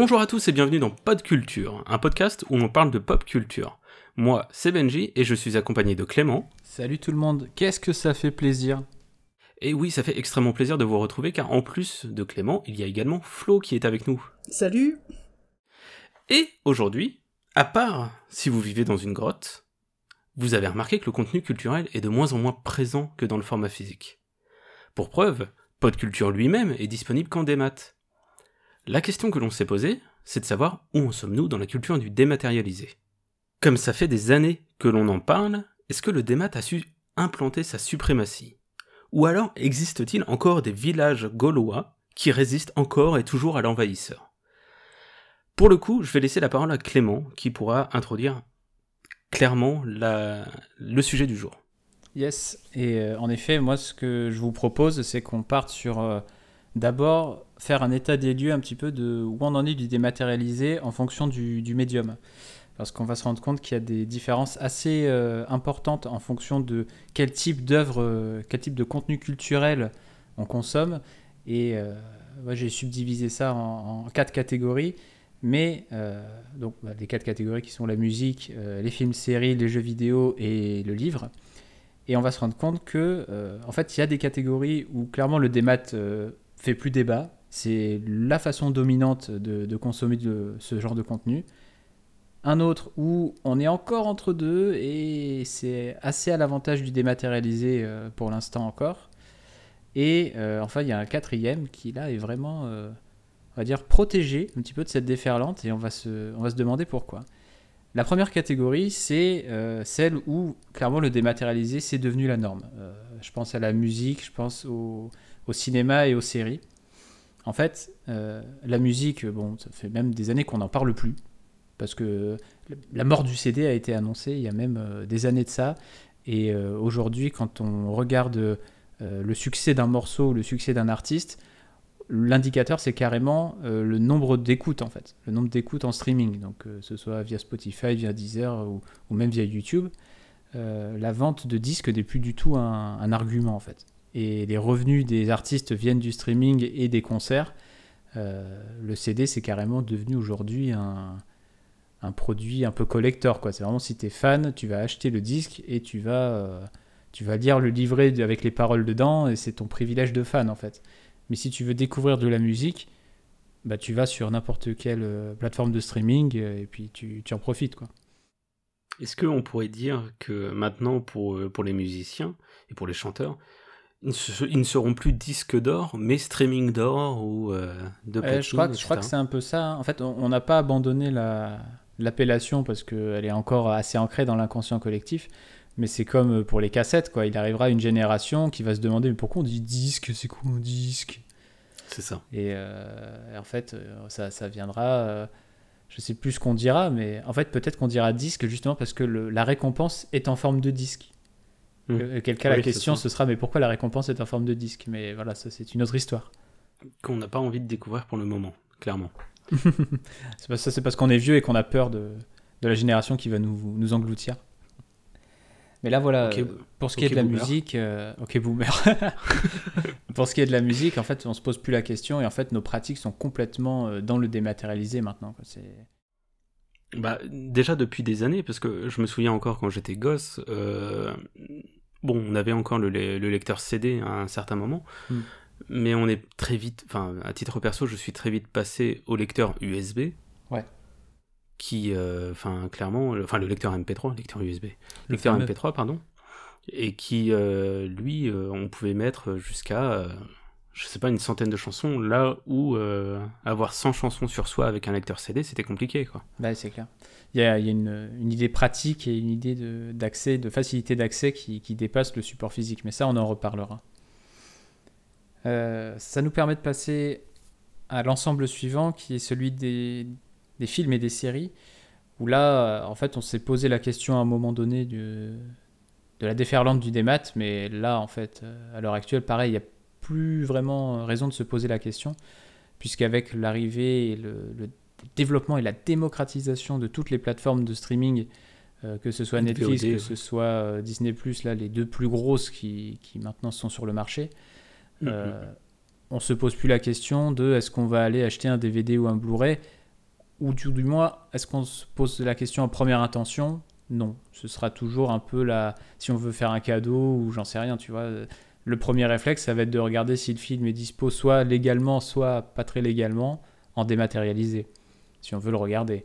Bonjour à tous et bienvenue dans Pod Culture, un podcast où on parle de pop culture. Moi, c'est Benji et je suis accompagné de Clément. Salut tout le monde, qu'est-ce que ça fait plaisir Et oui, ça fait extrêmement plaisir de vous retrouver car en plus de Clément, il y a également Flo qui est avec nous. Salut Et aujourd'hui, à part si vous vivez dans une grotte, vous avez remarqué que le contenu culturel est de moins en moins présent que dans le format physique. Pour preuve, Podculture lui-même est disponible qu'en démat. La question que l'on s'est posée, c'est de savoir où en sommes-nous dans la culture du dématérialisé. Comme ça fait des années que l'on en parle, est-ce que le démat a su implanter sa suprématie? Ou alors existe-t-il encore des villages gaulois qui résistent encore et toujours à l'envahisseur? Pour le coup, je vais laisser la parole à Clément qui pourra introduire clairement le sujet du jour. Yes, et euh, en effet, moi ce que je vous propose, c'est qu'on parte sur euh, d'abord faire un état des lieux un petit peu de où on en est du dématérialisé en fonction du, médium. Parce qu'on va se rendre compte qu'il y a des différences assez euh, importantes en fonction de quel type d'œuvre, quel type de contenu culturel on consomme. Et moi j'ai subdivisé ça en, quatre catégories. Mais donc bah, les quatre catégories qui sont la musique, les films, séries, les jeux vidéo et le livre. Et on va se rendre compte que, euh, en fait, il y a des catégories où clairement le démat euh, fait plus débat. C'est la façon dominante de, consommer ce genre de contenu. Un autre où on est encore entre deux et c'est assez à l'avantage du dématérialisé euh, pour l'instant encore. Et enfin, il y a un quatrième qui là est vraiment, on va dire, protégé un petit peu de cette déferlante et on va se, on va se demander pourquoi. La première catégorie, c'est euh, celle où clairement le dématérialisé, c'est devenu la norme. Euh, je pense à la musique, je pense au, cinéma et aux séries. En fait, euh, la musique, bon, ça fait même des années qu'on n'en parle plus, parce que la mort du CD a été annoncée il y a même des années de ça. Et aujourd'hui, quand on regarde le succès d'un morceau, le succès d'un artiste, l'indicateur, c'est carrément euh, le nombre d'écoutes, en fait. Le nombre d'écoutes en streaming, donc ce soit via Spotify, via Deezer ou, même via YouTube. Euh, la vente de disques n'est plus du tout un, argument, en fait. Et les revenus des artistes viennent du streaming et des concerts. Euh, le CD, c'est carrément devenu aujourd'hui un, produit un peu collector. C'est vraiment si tu es fan, tu vas acheter le disque et tu vas, tu vas lire le livret avec les paroles dedans, et c'est ton privilège de fan, en fait. Mais si tu veux découvrir de la musique, bah, tu vas sur n'importe quelle euh, plateforme de streaming euh, et puis tu, tu en profites. Est-ce qu'on pourrait dire que maintenant, pour, euh, pour les musiciens et pour les chanteurs, ils, ne seront plus disques d'or, mais streaming d'or ou de platine, Je crois, je crois que c'est un peu ça. En fait, on n'a pas abandonné l'appellation parce qu'elle est encore assez ancrée dans l'inconscient collectif. Mais c'est comme pour les cassettes, quoi. Il arrivera une génération qui va se demander mais pourquoi on dit disque? C'est quoi un disque? C'est ça. Et, euh, en fait, euh, ça, ça viendra. Euh, je sais plus ce qu'on dira, mais en fait, peut-être qu'on dira disque justement parce que la récompense est en forme de disque. Mmh. Quel cas, la question ce sera mais pourquoi la récompense est en forme de disque? Mais voilà, ça c'est une autre histoire. Qu'on n'a pas envie de découvrir pour le moment, clairement. c'est ça, c'est parce qu'on est vieux et qu'on a peur de, de la génération qui va nous, nous engloutir. Mais là, voilà, euh, pour ce qui est de la musique, euh, ok, boomer. pour ce qui est de la musique, en fait, on se pose plus la question et en fait, nos pratiques sont complètement euh, dans le dématérialisé maintenant. Bah, déjà depuis des années, parce que je me souviens encore quand j'étais gosse, bon, on avait encore le, lecteur CD à un certain moment, hmm. mais on est très vite, enfin, à titre perso, je suis très vite passé au lecteur USB. Ouais qui, euh, enfin, clairement, enfin, le lecteur MP3, lecteur USB, le lecteur MP3, pardon, et qui, euh, lui, euh, on pouvait mettre jusqu'à, je sais pas, une centaine de chansons, là où avoir 100 chansons sur soi avec un lecteur CD, c'était compliqué, quoi. Bah, c'est clair. Il y a, y une, idée pratique et une idée d'accès, de, facilité d'accès qui, dépasse le support physique, mais ça, on en reparlera. ça nous permet de passer à l'ensemble suivant, qui est celui des, films et des séries, où là, en fait, on s'est posé la question à un moment donné de, de la déferlante du démat, mais là, en fait, euh, à l'heure actuelle, pareil, il n'y a plus vraiment raison de se poser la question, puisqu'avec l'arrivée et le, développement et la démocratisation de toutes les plateformes de streaming, euh, que ce soit Netflix, que ce soit euh, Disney ⁇ là, les deux plus grosses qui, qui maintenant sont sur le marché, mm-hmm. on se pose plus la question de est-ce qu'on va aller acheter un DVD ou un Blu-ray ou du, du moins, est-ce qu'on se pose la question en première intention? Non. Ce sera toujours un peu la. Si on veut faire un cadeau ou j'en sais rien, tu vois. Le premier réflexe, ça va être de regarder si le film est dispo soit légalement, soit pas très légalement, en dématérialisé, si on veut le regarder.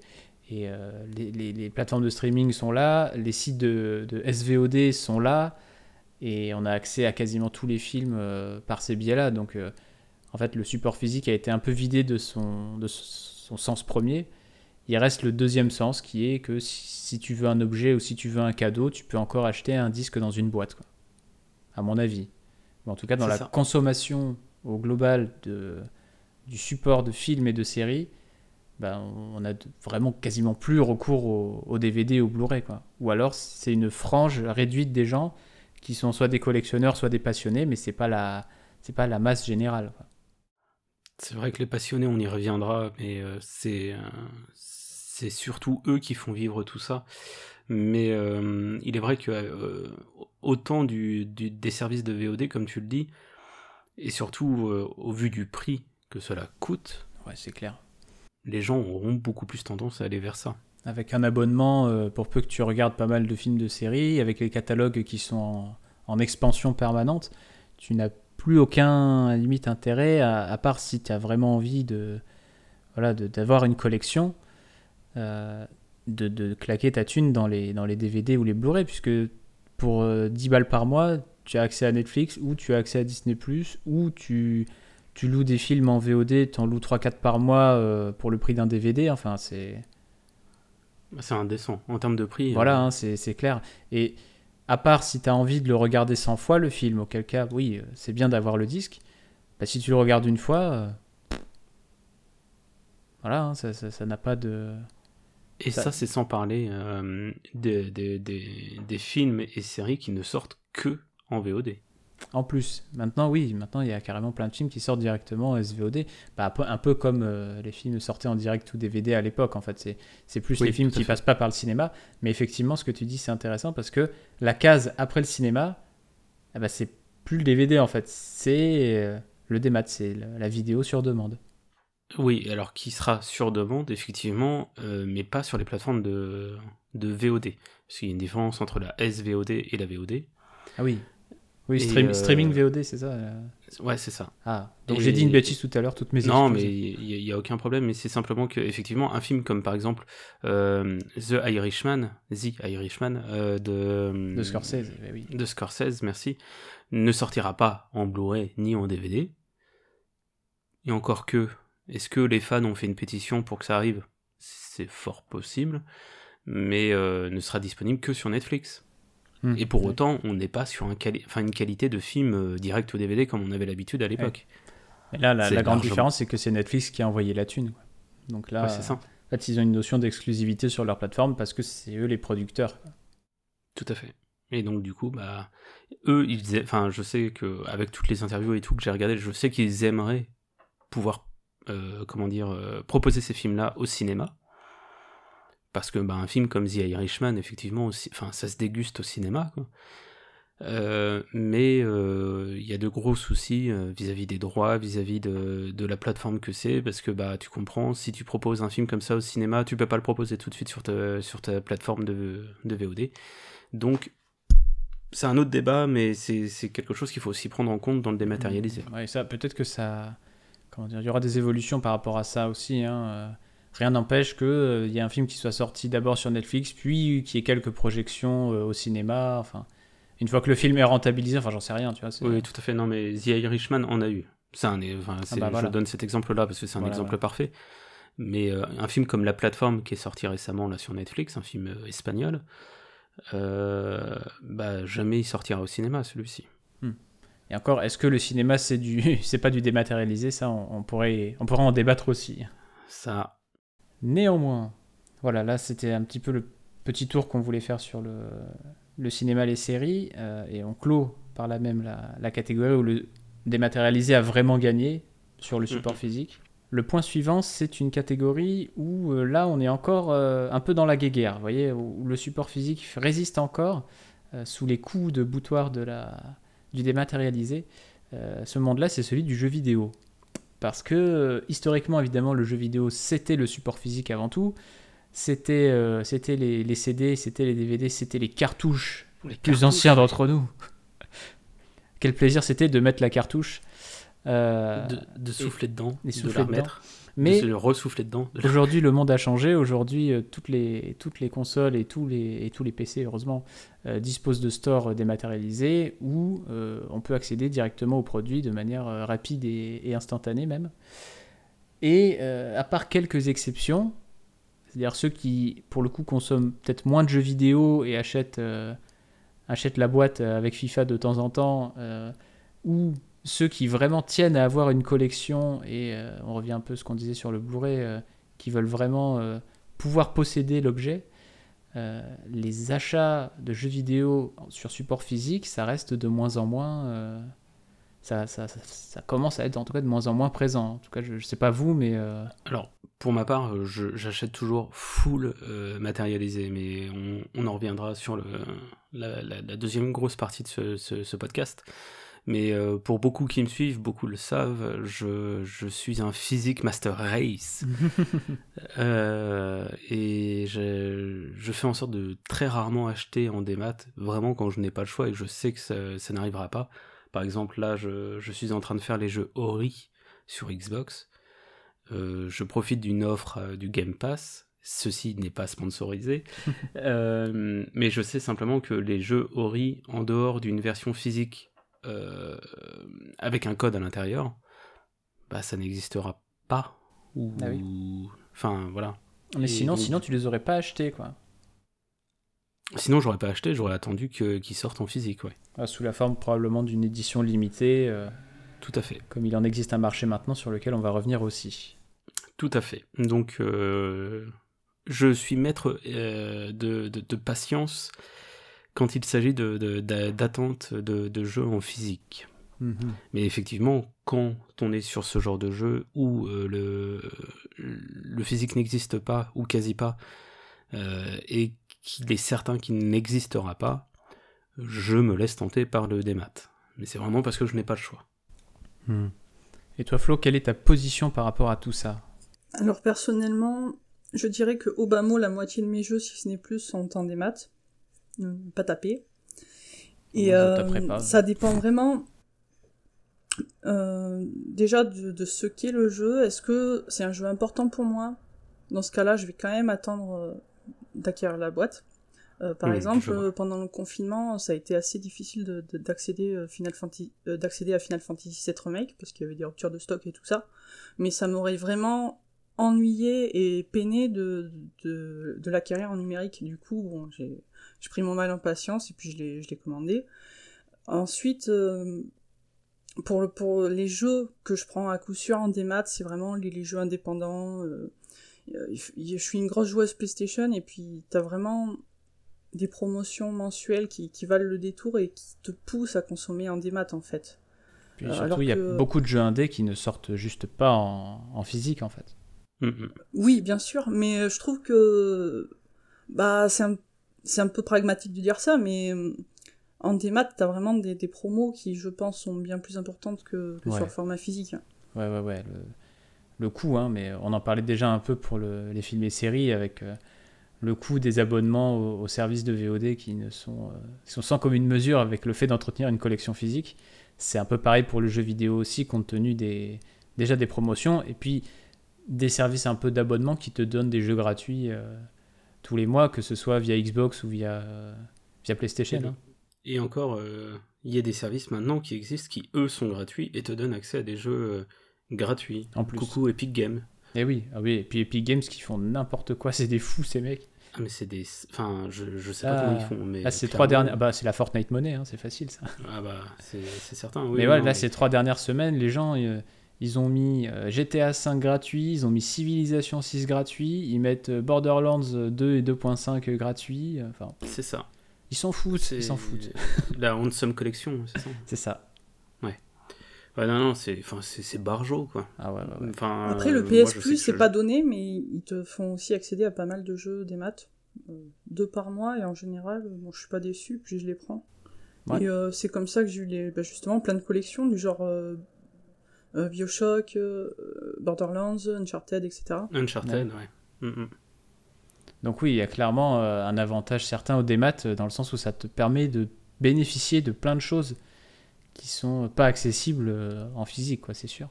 Et euh, les, plateformes de streaming sont là, les sites de, SVOD sont là, et on a accès à quasiment tous les films euh, par ces biais-là. Donc, euh, en fait, le support physique a été un peu vidé de son, de son sens premier. Il reste le deuxième sens qui est que si, tu veux un objet ou si tu veux un cadeau, tu peux encore acheter un disque dans une boîte, à mon avis. Mais en tout cas, dans la ça. consommation au global de, du support de films et de séries, ben, on a vraiment quasiment plus recours au, au DVD ou au Blu-ray. Quoi. Ou alors, c'est une frange réduite des gens qui sont soit des collectionneurs, soit des passionnés, mais c'est pas la, c'est pas la masse générale. C'est vrai que les passionnés, on y reviendra, mais euh, c'est euh, c'est surtout eux qui font vivre tout ça. Mais euh, il est vrai que euh, autant du, du- des services de VOD, comme tu le dis, et surtout euh, au vu du prix que cela coûte, Ouais, c'est clair. les gens auront beaucoup plus tendance à aller vers ça. Avec un abonnement, pour peu que tu regardes pas mal de films de séries, avec les catalogues qui sont en, en expansion permanente, tu n'as plus aucun à limite intérêt, à, à part si tu as vraiment envie de voilà d'avoir une collection, euh, de, de claquer ta thune dans les, dans les DVD ou les Blu-ray, puisque pour euh, 10 balles par mois, tu as accès à Netflix, ou tu as accès à Disney ⁇ ou tu, tu loues des films en VOD, tu en loues 3-4 par mois euh, pour le prix d'un DVD, enfin c'est... Bah, C'est indécent. En termes de prix, Voilà, euh, hein, c'est c'est clair. Et à part si tu as envie de le regarder 100 fois, le film, auquel cas, oui, euh, c'est bien d'avoir le disque. Bah, si tu le regardes une fois, euh, voilà, hein, ça ça- ça n'a pas de... Et Ça- ça, c'est sans parler euh, des, des- des- des films et séries qui ne sortent que en VOD. En plus, maintenant, oui, maintenant, il y a carrément plein de films qui sortent directement en SVOD. Bah, un peu- comme euh, les films sortaient en direct ou DVD à l'époque, en fait. C'est- plus Oui, les films qui fait. passent pas par le cinéma. Mais effectivement, ce que tu dis, c'est intéressant parce que la case après le cinéma, eh ben, c'est plus le DVD, en fait. C'est euh, le démat, c'est la vidéo sur demande. Oui, alors qui sera sur demande, effectivement, euh, mais pas sur les plateformes de, de VOD. Parce qu'il y a une différence entre la SVOD et la VOD. Ah oui. Oui, stream- euh, streaming VOD, c'est ça euh Ouais, c'est ça. Ah, donc Et- j'ai dit une bêtise tout à l'heure, toutes mes Non, mais il n'y a, aucun problème, mais c'est simplement que, effectivement, un film comme par exemple euh, The Irishman, The Irishman, euh, de, De Scorsese, eh oui. de Scorsese, merci, ne sortira pas en Blu-ray ni en DVD. Et encore que, est-ce que les fans ont fait une pétition pour que ça arrive? C'est fort possible, mais euh, ne sera disponible que sur Netflix. Hmm. Et pour Ouais. autant, on n'est pas sur un quali- enfin, une qualité de film euh, direct au DVD comme on avait l'habitude à l'époque. Et là, la, grande largement- différence, c'est que c'est Netflix qui a envoyé la thune. quoi. Donc là, Ouais, ça, En fait, ils ont une notion d'exclusivité sur leur plateforme parce que c'est eux les producteurs. tout à fait. Et donc du coup, bah, eux, ils, faisaient- enfin, je sais que avec toutes les interviews et tout que j'ai regardé, je sais qu'ils aimeraient pouvoir, comment dire, euh, proposer ces films-là au cinéma. Parce que bah, un film comme The Irishman, effectivement, aussi, ça se déguste au cinéma. Euh, mais euh, il y a de gros soucis euh, vis-à-vis des droits, vis-à-vis de, de la plateforme que c'est, parce que bah tu comprends, si tu proposes un film comme ça au cinéma, tu peux pas le proposer tout de suite sur ta, sur ta plateforme de, de VOD. Donc c'est un autre débat, mais c'est quelque chose qu'il faut aussi prendre en compte dans le dématérialisé. Ouais, ça, peut-être que ça. Comment dire Il y aura des évolutions par rapport à ça aussi. hein, euh, Rien n'empêche qu'il y ait un film qui soit sorti d'abord sur Netflix, puis qu'il y ait quelques projections euh, au cinéma. Enfin, une fois que le film est rentabilisé, enfin, j'en sais rien, tu vois. Oui, tout à fait. Non, mais The Irishman en a eu. C'est un, enfin, c'est- bah voilà. Je donne cet exemple-là parce que c'est un Voilà, exemple voilà. parfait. Mais euh, un film comme La Plateforme qui est sorti récemment là sur Netflix, un film euh, espagnol, euh, bah jamais il sortira au cinéma celui-ci. Et encore, est-ce que le cinéma, c'est du, c'est pas du dématérialisé? Ça, on, on pourrait, on pourrait en débattre aussi. Ça, Néanmoins, voilà, là c'était un petit peu le petit tour qu'on voulait faire sur le, le cinéma, les séries, euh, et on clôt par là même la, la catégorie où le dématérialisé a vraiment gagné sur le support Mhm. physique. Le point suivant, c'est une catégorie où euh, là on est encore euh, un peu dans la guéguerre, vous voyez, où le support physique résiste encore euh, sous les coups de boutoir de la, du dématérialisé. Euh, ce monde-là, c'est celui du jeu vidéo. parce que euh, historiquement, évidemment, le jeu vidéo, c'était le support physique avant tout. C'était euh, c'était les, les CD, c'était les DVD, c'était les cartouches, les plus anciens d'entre nous. Quel plaisir c'était de mettre la cartouche. euh, De, de souffler dedans, et de souffler la dedans. remettre, mais de se le ressouffler dedans. de la- Aujourd'hui, le monde a changé. Aujourd'hui, euh, toutes les, toutes les consoles et tous les, et tous les PC, heureusement, euh, disposent de stores dématérialisés où euh, on peut accéder directement aux produits de manière rapide et, et instantanée même. Et euh, à part quelques exceptions, c'est-à-dire ceux qui, pour le coup, consomment peut-être moins de jeux vidéo et achètent, achètent la boîte avec FIFA de temps en temps, ou ceux qui vraiment tiennent à avoir une collection, et euh, on revient un peu à ce qu'on disait sur le Blu-ray, euh, qui veulent vraiment euh, pouvoir posséder l'objet, les achats de jeux vidéo sur support physique, ça reste de moins en moins... ça, commence à être en tout cas de moins en moins présent. En tout cas, je ne sais pas vous, mais... Alors, pour ma part, j'achète toujours full matérialisé, mais on, en reviendra sur la, deuxième grosse partie de ce podcast. Mais euh, pour beaucoup qui me suivent, beaucoup le savent, je, je suis un physique master race. Euh, et je, je fais en sorte de très rarement acheter en démat, vraiment quand je n'ai pas le choix et que je sais que ça, ça n'arrivera pas. Par exemple, là, je, je suis en train de faire les jeux Ori sur Xbox. Euh, je profite d'une offre euh, du Game Pass. Ceci n'est pas sponsorisé. Mais je sais simplement que les jeux Ori, en dehors d'une version physique euh, avec un code à l'intérieur, bah, ça n'existera pas. Ou... Ah Enfin, voilà. Mais Et sinon, donc- sinon, tu les aurais pas achetés, quoi. Sinon, j'aurais pas acheté, j'aurais attendu que- qu'ils sortent en physique, ouais. Ah, Sous la forme probablement d'une édition limitée, euh, Tout à fait. comme il en existe un marché maintenant sur lequel on va revenir aussi. Tout à fait. Donc, euh, je suis maître euh, de, de- de patience quand il s'agit de- de- jeux en physique. Mais effectivement, quand on est sur ce genre de jeu où euh, le, le physique n'existe pas, ou quasi pas, euh, et qu'il est certain qu'il n'existera pas, je me laisse tenter par le démat. Mais c'est vraiment parce que je n'ai pas le choix. Et toi, Flo, quelle est ta position par rapport à tout ça? Alors personnellement, je dirais que au bas mot, la moitié de mes jeux, si ce n'est plus, sont en démat. Pas tapés. Et euh, ça dépend vraiment euh, déjà de, de ce qu'est le jeu. Est-ce que c'est un jeu important pour moi? Dans ce cas-là, je vais quand même attendre euh, d'acquérir la boîte. Euh, par Oui, exemple, pendant le confinement, ça a été assez difficile d'accéder à Final Fantasy VII Remake parce qu'il y avait des ruptures de stock et tout ça. Mais ça m'aurait vraiment ennuyé et peiné de, de, de l'acquérir en numérique. Du coup, bon, j'ai j'ai pris mon mal en patience et puis je l'ai je l'ai commandé. Ensuite, euh, pour, le, pour les jeux que je prends à coup sûr en démat, c'est vraiment les, les jeux indépendants. euh, euh, je suis une grosse joueuse PlayStation et puis t'as vraiment des promotions mensuelles qui, qui valent le détour et qui te poussent à consommer en démat en fait. Puis Euh, surtout, alors il y a beaucoup de jeux indés qui ne sortent juste pas en, en physique, en fait. Mm, mm. Oui, bien sûr, mais je trouve que bah c'est un, c'est un peu pragmatique de dire ça, mais euh, en démat, t'as vraiment des, des promos qui, je pense, sont bien plus importantes que, que Ouais. sur le format physique. Ouais, ouais, ouais. Le, le coût, hein, mais on en parlait déjà un peu pour le- les films et séries avec euh, le coût des abonnements aux, aux services de VOD qui ne sont, euh, qui sont sans commune mesure avec le fait d'entretenir une collection physique. C'est un peu pareil pour le jeu vidéo aussi, compte tenu des, déjà des promotions et puis des services un peu d'abonnement qui te donnent des jeux gratuits euh, tous les mois, que ce soit via Xbox ou via, euh, via PlayStation. hein. Et encore, euh, il y a des services maintenant qui existent qui, eux, sont gratuits et te donnent accès à des jeux euh, gratuits. En plus. Coucou Epic Games. Et oui, ah oui, et puis Epic Games qui font n'importe quoi, c'est des fous ces mecs. Ah, mais c'est des. Enfin, je, je sais Ah. pas comment ils font. Mais Là, c'est trois dernières. Bah, c'est la Fortnite monnaie, hein, c'est facile ça. Ah, bah, c'est c'est certain. Oui, mais voilà, non, là, ces trois dernières semaines, les gens, euh, ils ont mis euh, GTA 5 gratuit, ils ont mis Civilization 6 gratuit, ils mettent euh, Borderlands 2 et 2.5 gratuit. euh, Enfin, C'est ça. ils s'en foutent, ils s'en foutent. La Handsome Collection, c'est ça C'est ça. Ouais, non, non, c'est enfin, barjo, quoi. Ah ouais, ouais, ouais. Enfin, Après, le euh, PS moi, Plus, c'est je- pas donné, mais ils te font aussi accéder à pas mal de jeux des maths. Euh, deux par mois, et en général, euh, bon, je suis pas déçu, puis je les prends. Ouais. Et euh, c'est comme ça que j'ai eu les, bah, justement plein de collections, du genre euh, euh, Bioshock, euh, Borderlands, Uncharted, etc. Uncharted, ouais. Mm, mm. Donc oui, il y a clairement euh, un avantage certain au démat euh, dans le sens où ça te permet de bénéficier de plein de choses qui sont pas accessibles euh, en physique, quoi, c'est sûr.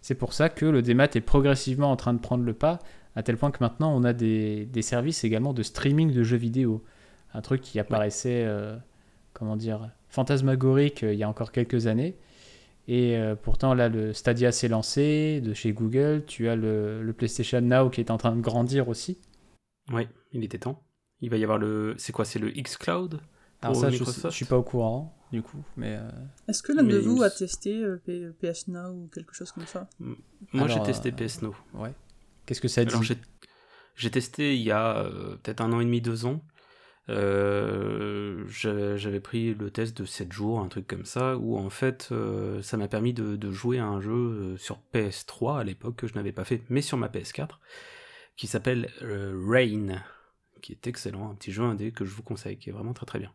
C'est pour ça que le démat est progressivement en train de prendre le pas, à tel point que maintenant on a des, des services également de streaming de jeux vidéo. Un truc qui apparaissait, euh, comment dire, fantasmagorique euh, il y a encore quelques années. Et euh, pourtant là, le Stadia s'est lancé de chez Google. Tu as le, le PlayStation Now qui est en train de grandir aussi. Ouais, il était temps. Il va y avoir le. C'est quoi C'est le xCloud Alors ça, je, Microsoft je suis pas au courant, du coup, mais euh, Est-ce que l'un de vous a testé euh, PS Now ou quelque chose comme ça? Moi, j'ai testé euh, PS Now. ouais. Qu'est-ce que ça dit? Alors, j'ai, j'ai testé il y a euh, peut-être un an et demi, deux ans. Euh, j'a- j'avais pris le test de 7 jours, un truc comme ça, où en fait, euh, ça m'a permis de, jouer à un jeu euh, sur PS3 à l'époque que je n'avais pas fait, mais sur ma PS4, qui s'appelle Rain, qui est excellent, un petit jeu indé que je vous conseille, qui est vraiment très très bien.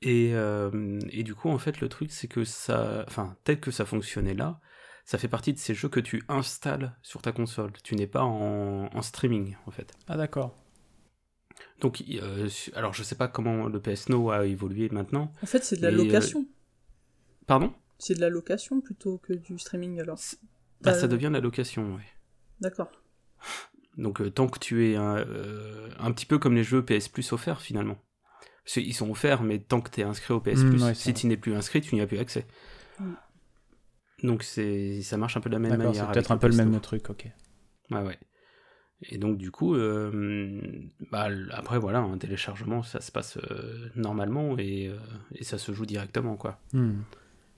Et, du coup, en fait, le truc, c'est que ça, enfin, tel que ça fonctionnait là, ça fait partie de ces jeux que tu installes sur ta console. Tu n'es pas en streaming, en fait. Ah d'accord. Donc, euh, alors je sais pas comment le PS Now a évolué maintenant. En fait, c'est de la euh, location. Pardon? C'est de la location plutôt que du streaming alors. Bah, Euh, ça devient de la location, ouais. D'accord. Donc, euh, tant que tu es un, euh, un petit peu comme les jeux PS Plus offerts finalement. Qu'ils sont offerts, mais tant que tu es inscrit au PS Mm, Plus, ouais, si tu n'es plus inscrit, tu n'y as plus accès. Mm. Donc, c'est, ça marche un peu de la même manière. c'est peut-être un peu le même truc, ok. Ouais, ouais. Et donc, du coup, euh, bah, après, voilà, un téléchargement, ça se passe euh, normalement et, euh, et ça se joue directement, quoi. Hmm.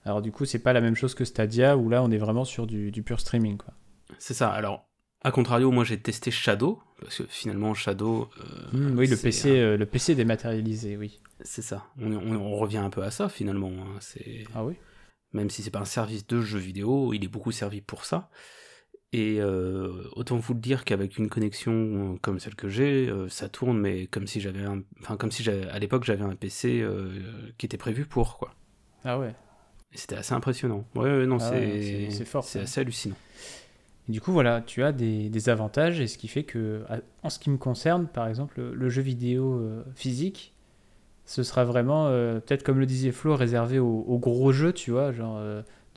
Alors du coup, c'est pas la même chose que Stadia où là on est vraiment sur du, du pur streaming quoi. C'est ça. Alors, à contrario, moi, j'ai testé Shadow, parce que finalement, Shadow. Hmm, oui, le PC, un- le PC dématérialisé, oui. C'est ça. On, on- on revient un peu à ça, finalement. hein. C'est... Ah oui. Même si c'est pas un service de jeu vidéo, il est beaucoup servi pour ça. Et euh, autant vous le dire qu'avec une connexion euh, comme celle que j'ai, euh, ça tourne, mais comme si j'avais un, enfin comme si à l'époque j'avais un PC euh, qui était prévu pour quoi. Ah ouais. C'était assez impressionnant. Ouais, ouais, non, Ah c'est, ouais, fort, c'est assez hallucinant. Et du coup, voilà, tu as des, des avantages, et ce qui fait que, en ce qui me concerne, par exemple, le, jeu vidéo physique, ce sera vraiment, peut-être comme le disait Flo, réservé aux, gros jeux, tu vois, genre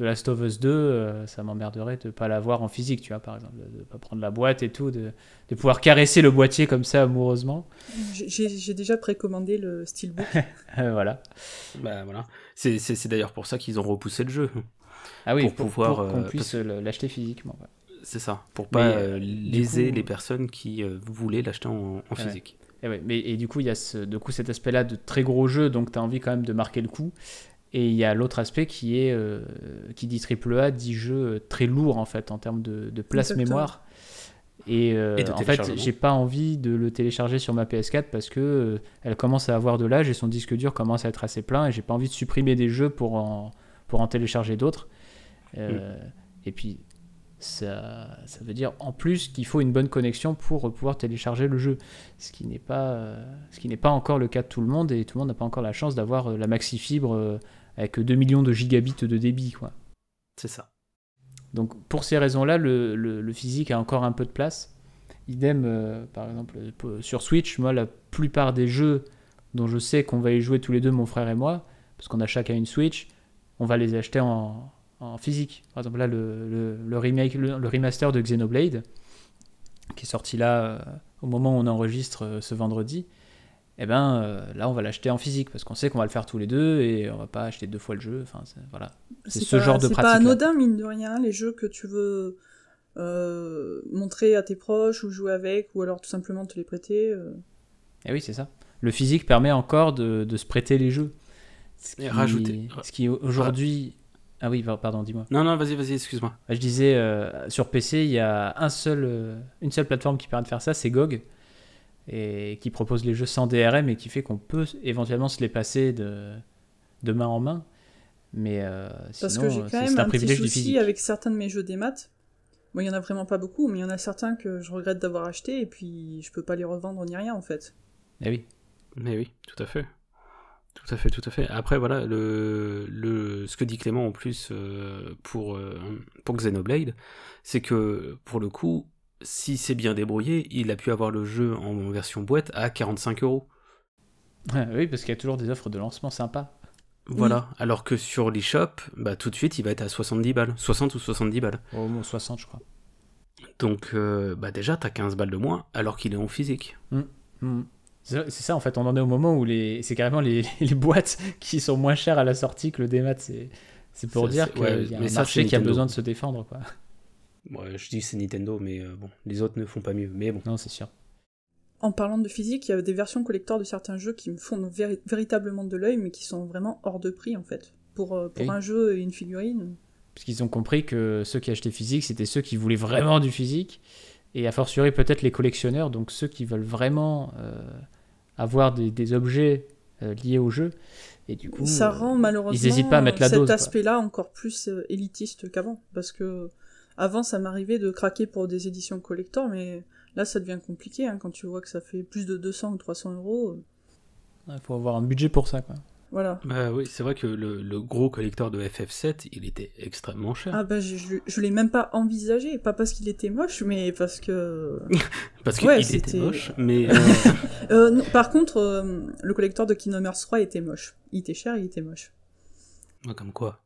de Last of Us 2, euh, ça m'emmerderait de pas l'avoir en physique, tu vois, par exemple, de, de pas prendre la boîte et tout, de, de pouvoir caresser le boîtier comme ça amoureusement. J'ai- déjà précommandé le Steelbook. Euh, voilà. Bah voilà. C'est, d'ailleurs pour ça qu'ils ont repoussé le jeu. Ah oui, Pour pour, pouvoir, pour qu'on euh, puisse l'acheter physiquement. ouais. C'est ça. Pour pas euh, léser coup- les personnes qui euh, voulaient l'acheter en, en Ouais. physique. Et, ouais, mais, et du coup, il y a ce, de coup, cet aspect-là de très gros jeu, donc tu as envie quand même de marquer le coup. Et il y a l'autre aspect qui est euh, qui dit AAA, dit jeu très lourd en fait en termes de, de place Exactement. mémoire. Et, euh, Et en fait, j'ai pas envie de le télécharger sur ma PS4 parce que euh, elle commence à avoir de l'âge et son disque dur commence à être assez plein et j'ai pas envie de supprimer des jeux pour en, pour en télécharger d'autres. Euh, Et puis ça, ça veut dire en plus qu'il faut une bonne connexion pour pouvoir télécharger le jeu, ce qui n'est pas, euh, ce qui n'est pas encore le cas de tout le monde et tout le monde n'a pas encore la chance d'avoir euh, la maxi fibre euh, avec 2 millions de gigabits de débit quoi. C'est ça. Donc pour ces raisons-là, le, le- le physique a encore un peu de place. Idem, euh, par exemple, euh, sur Switch, moi, la plupart des jeux dont je sais qu'on va y jouer tous les deux, mon frère et moi, parce qu'on a chacun une Switch, on va les acheter en, en physique. Par exemple, là, le, le- le remake, le, le remaster de Xenoblade, qui est sorti là euh, au moment où on enregistre euh, ce vendredi, eh ben euh, là, on va l'acheter en physique, parce qu'on sait qu'on va le faire tous les deux et on va pas acheter deux fois le jeu. Enfin, c'est- voilà. C'est ce pas- genre de C'est pas anodin, mine de rien, les jeux que tu veux euh, montrer à tes proches ou jouer avec, ou alors tout simplement te les prêter. euh. Eh oui, c'est ça. Le physique permet encore de, de se prêter les jeux. Ce Et qui, rajouter- Ce qui aujourd'hui. Ah oui, par- pardon, dis-moi. Non, non, vas-y, vas-y, excuse-moi. Je disais, euh, sur PC, il y a un seul, euh, une seule plateforme qui permet de faire ça, c'est GOG, et qui propose les jeux sans DRM et qui fait qu'on peut éventuellement se les passer de, de main en main. Mais euh, Parce sinon, que j'ai quand c'est même c'est un un petit souci avec certains de mes jeux des maths. Bon, il y en a vraiment pas beaucoup, mais il y en a certains que je regrette d'avoir acheté et puis je peux pas les revendre ni rien en fait. Eh oui. Mais oui, tout à fait. Tout à fait, tout à fait. Après, voilà, le, le, ce que dit Clément en plus euh, pour, euh, pour Xenoblade, c'est que pour le coup, si c'est bien débrouillé, il a pu avoir le jeu en version boîte à 45 euros. oui, parce qu'il y a toujours des offres de lancement sympas. Voilà, alors que sur l'eShop, bah, tout de suite, il va être à 70 balles. 60 ou 70 balles. Au moins 60, je crois. Donc, euh, bah déjà, t'as 15 balles de moins, alors qu'il est en physique. Mm, mm. C'est ça, en fait, on en est au moment où les... c'est carrément les... les, boîtes qui sont moins chères à la sortie que le démat. C'est pour dire qu'il y a un marché qui a besoin de se défendre. Quoi. Ouais, je dis c'est Nintendo, mais euh, bon, les autres ne font pas mieux. Mais bon. Non, c'est sûr. En parlant de physique, il y a des versions collector de certains jeux qui me font véritablement de l'œil, mais qui sont vraiment hors de prix en fait. Pour, euh, pour un jeu et une figurine. Parce qu'ils ont compris que ceux qui achetaient physique, c'était ceux qui voulaient vraiment du physique. Et a fortiori peut-être les collectionneurs, donc ceux qui veulent vraiment euh, avoir des, objets liés au jeu. Et du coup, ça rend malheureusement ils n'hésitent pas à mettre la cet aspect-là encore plus élitiste qu'avant. Parce que avant, ça m'arrivait de craquer pour des éditions collector, mais là, ça devient compliqué hein, quand tu vois que ça fait plus de 200 ou 300 euros. Il faut avoir un budget pour ça, quoi. Voilà. Bah oui, c'est vrai que le, gros collector de FF7, il était extrêmement cher. Ah bah je, je, l'ai même pas envisagé, pas parce qu'il était moche, mais parce que... parce qu'il était moche, mais... Euh, par contre, euh, le collector de Kingdom Hearts 3 était moche. Il était cher, il était moche. comme quoi.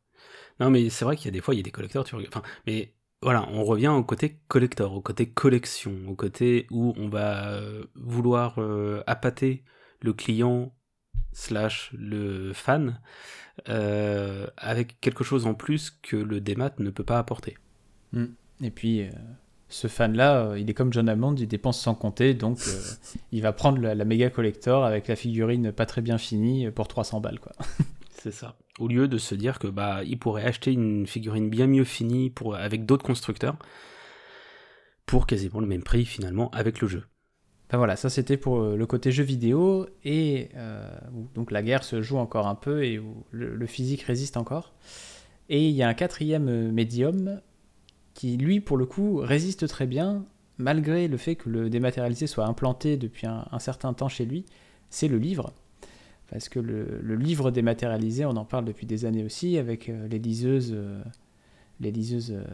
Non mais c'est vrai qu'il y a des fois, il y a des collecteurs, tu Enfin, mais voilà, on revient au côté collector, au côté collection, au côté où on va euh, vouloir euh, appâter le client slash le fan euh, avec quelque chose en plus que le démat ne peut pas apporter. Hmm. Et puis, ce fan-là, il est comme John Hammond, il dépense sans compter, donc il va prendre la, la, méga collector avec la figurine pas très bien finie pour 300 balles, quoi. C'est ça. Au lieu de se dire que bah il pourrait acheter une figurine bien mieux finie avec d'autres constructeurs pour quasiment le même prix finalement avec le jeu. Ben voilà, ça c'était pour euh, le côté jeu vidéo et euh, donc la guerre se joue encore un peu et où le, physique résiste encore. Et il y a un quatrième euh, médium qui lui pour le coup résiste très bien malgré le fait que le dématérialisé soit implanté depuis un certain temps chez lui, c'est le livre parce que le, livre dématérialisé, on en parle depuis des années aussi, avec euh, les liseuses, euh, les liseuses euh,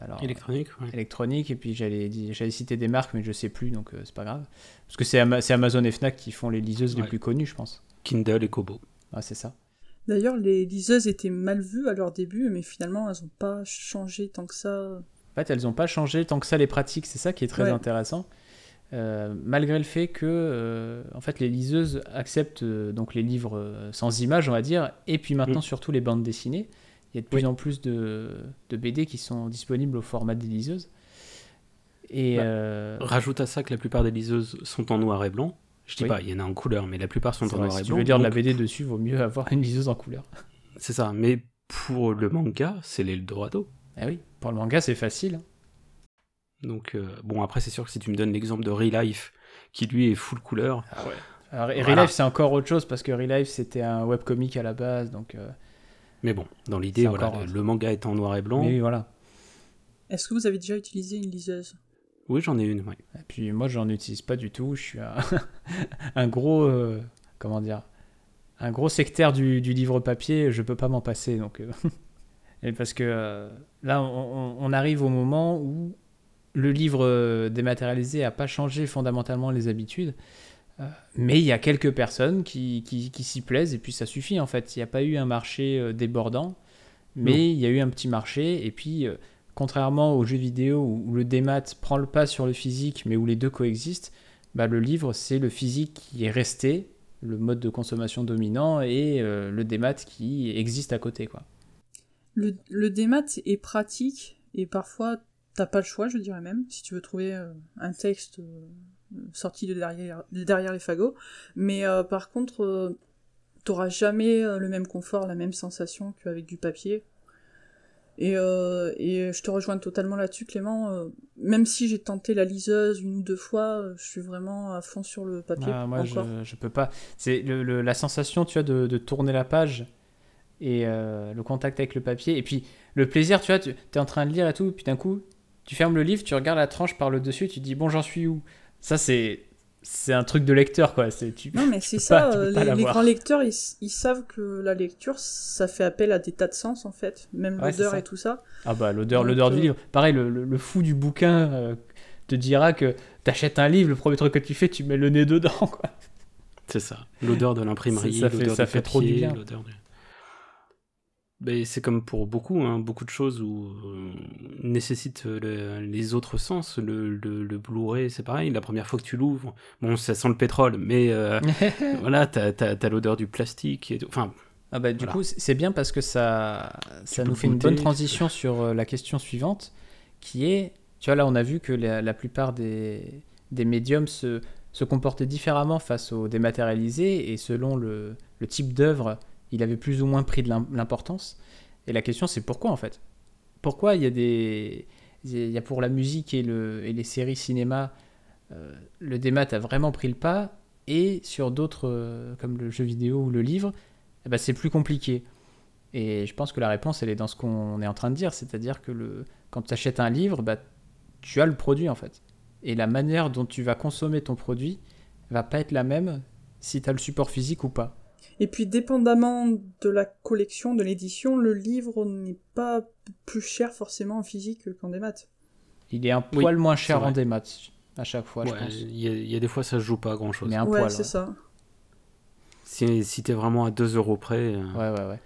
alors, électroniques, électroniques, et puis j'allais, j'allais citer des marques, mais je sais plus, donc c'est pas grave. Parce que c'est, Amazon et Fnac qui font les liseuses les plus connues, je pense. Kindle et Kobo. Ah, c'est ça. D'ailleurs, les liseuses étaient mal vues à leur début, mais finalement, elles n'ont pas changé tant que ça. En fait, elles n'ont pas changé tant que ça les pratiques, c'est ça qui est très intéressant. Euh, malgré le fait que euh, en fait, les liseuses acceptent euh, donc les livres sans images, on va dire, et puis maintenant mm. surtout les bandes dessinées. Il y a de plus en plus de, de, BD qui sont disponibles au format des liseuses. Et bah, Rajoute à ça que la plupart des liseuses sont en noir et blanc. Je dis pas, il y en a en couleur, mais la plupart sont en noir et blanc. Si tu veux lire de la BD dessus, vaut mieux avoir une liseuse en couleur. C'est ça, mais pour le manga, c'est l'Eldorado. Ah oui, pour le manga, c'est facile. Donc, euh, bon, après, c'est sûr que si tu me donnes l'exemple de Relife, qui lui est full couleur. Ah ouais. Alors, Relife, c'est encore autre chose parce que Relife, c'était un webcomic à la base. donc... Euh, mais bon, dans l'idée, voilà, le, manga est en noir et blanc. oui, voilà. Est-ce que vous avez déjà utilisé une liseuse? Oui, j'en ai une, oui. Et puis moi, j'en utilise pas du tout. Je suis un, gros. Euh, comment dire Un gros sectaire du, livre papier. Je peux pas m'en passer. Donc. Et parce que là, on, arrive au moment où le livre euh, dématérialisé n'a pas changé fondamentalement les habitudes, euh, mais il y a quelques personnes qui, qui, s'y plaisent et puis ça suffit en fait. Il n'y a pas eu un marché euh, débordant, mais il y a eu un petit marché et puis contrairement aux jeux vidéo où, le démat prend le pas sur le physique mais où les deux coexistent, bah, le livre c'est le physique qui est resté, le mode de consommation dominant et le démat qui existe à côté quoi. Le, le démat est pratique et parfois t'as pas le choix, je dirais même, si tu veux trouver euh, un texte euh, sorti de derrière, derrière les fagots. Mais euh, par contre, t'auras jamais le même confort, la même sensation qu'avec du papier. Et, et, je te rejoins totalement là-dessus, Clément. même si j'ai tenté la liseuse une ou deux fois, je suis vraiment à fond sur le papier. Ah, moi, je, je, peux pas. C'est le, la sensation, tu vois, de, de tourner la page et le contact avec le papier. Et puis le plaisir, tu vois, tu es en train de lire et tout, puis d'un coup, tu fermes le livre, tu regardes la tranche par le dessus, tu te dis bon, j'en suis où? Ça, c'est c'est un truc de lecteur, quoi. C'est, tu, Non, mais c'est peux ça, pas- euh, les, grands lecteurs, ils, ils savent que la lecture, ça fait appel à des tas de sens, en fait. Même Ouais, l'odeur et tout ça. Ah bah l'odeur, l'odeur du euh, livre. Pareil, le, le- le fou du bouquin euh, te dira que t'achètes un livre, le premier truc que tu fais, tu mets le nez dedans, quoi. C'est ça. L'odeur de l'imprimerie, Ça- fait- l'odeur ça fait trop du bien. l'odeur du- Mais c'est comme pour beaucoup, hein, beaucoup de choses où euh, nécessitent le- les autres sens. Le, le, le Blu-ray, c'est pareil. La première fois que tu l'ouvres, bon, ça sent le pétrole, mais euh, voilà, t'as as, l'odeur du plastique. Et tout. Enfin, Ah bah, du Voilà. coup, c'est bien parce que ça, ça nous fait une bonne transition sur euh, la question suivante, qui est, tu vois, là, on a vu que la, la plupart des, des médiums se, se comportaient différemment face aux dématérialisés, et selon le, le type d'œuvre, il avait plus ou moins pris de l'im- l'importance. Et la question, c'est pourquoi, en fait? Pourquoi il y a des... Il y a pour la musique et, le, et les séries cinéma, euh, le démat a vraiment pris le pas, et sur d'autres, euh, comme le jeu vidéo ou le livre, eh ben, c'est plus compliqué. Et je pense que la réponse, elle est dans ce qu'on est en train de dire, c'est-à-dire que le, quand tu achètes un livre, bah, tu as le produit en fait. Et la manière dont tu vas consommer ton produit va pas être la même si tu as le support physique ou pas. Et puis, dépendamment de la collection, de l'édition, le livre n'est pas plus cher forcément en physique qu'en démat. Il est un Oui, poil moins cher en démat à chaque fois, ouais, je pense. il y, a- il y a des fois, ça se joue pas à grand chose. Mais un ouais, poil. c'est ouais. ça. Si, si t'es vraiment à 2 euros près, euh, Ouais, ouais, ouais.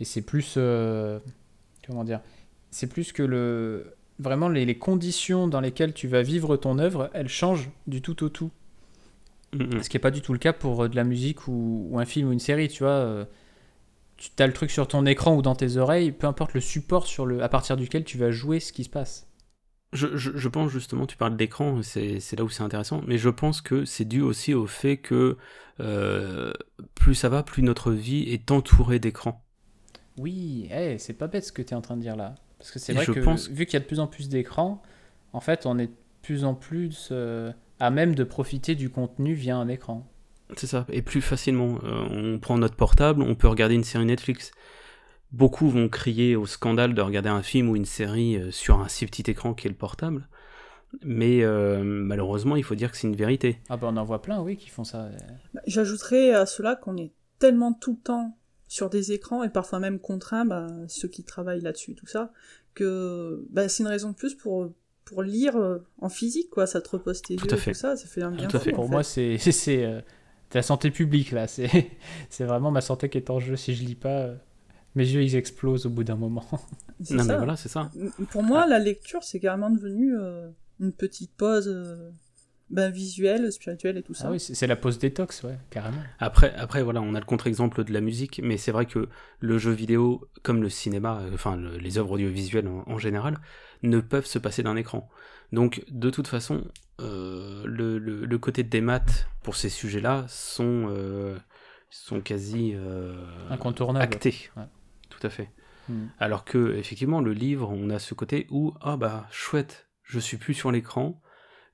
Et c'est plus. euh, comment dire C'est plus que le. Vraiment, les, les conditions dans lesquelles tu vas vivre ton œuvre, elles changent du tout au tout. Mm, mm. Ce qui n'est pas du tout le cas pour euh, de la musique ou, ou un film ou une série, tu vois. euh, tu as le truc sur ton écran ou dans tes oreilles, peu importe le support sur le, à partir duquel tu vas jouer ce qui se passe. Je, je, je pense justement, tu parles d'écran, c'est là où c'est intéressant, mais je pense que c'est dû aussi au fait que euh, plus ça va, plus notre vie est entourée d'écrans. Oui, eh, c'est pas bête ce que tu es en train de dire là. Parce que c'est vrai je que pense- vu qu'il y a de plus en plus d'écrans, en fait, on est de plus en plus euh, à même de profiter du contenu via un écran. C'est ça, et plus facilement. Euh, on prend notre portable, on peut regarder une série Netflix. Beaucoup vont crier au scandale de regarder un film ou une série euh, sur un si petit écran qui est le portable. Mais euh, malheureusement, il faut dire que c'est une vérité. Ah bah on en voit plein, oui, qui font ça. Bah, J'ajouterais à cela qu'on est tellement tout le temps sur des écrans et parfois même contraints, bah, ceux qui travaillent là-dessus, tout ça, que bah, c'est une raison de plus pour, pour lire euh, en physique, quoi. Ça te repose tes Tout yeux fait. tout ça, ça fait un bien Tout à fou, fait. en Pour fait. moi, c'est c'est euh, la santé publique là. C'est c'est vraiment ma santé qui est en jeu. Si je lis pas, euh, mes yeux ils explosent au bout d'un moment. Non, mais voilà, c'est ça. Pour moi, la lecture, c'est carrément devenu euh, une petite pause ben, visuelle, spirituelle et tout ça. Ah oui, c'est la pause détox, ouais, carrément. Après, après, voilà, on a le contre-exemple de la musique, mais c'est vrai que le jeu vidéo, comme le cinéma, euh, enfin le- les œuvres audiovisuelles en, en général, ne peuvent se passer d'un écran. Donc, de toute façon, euh, le, le- le côté des maths pour ces sujets-là sont, euh, sont quasi euh, Incontournables. actés. Ouais. Tout à fait. Hmm. Alors que, effectivement, le livre, on a ce côté où, ah bah, chouette, je suis plus sur l'écran,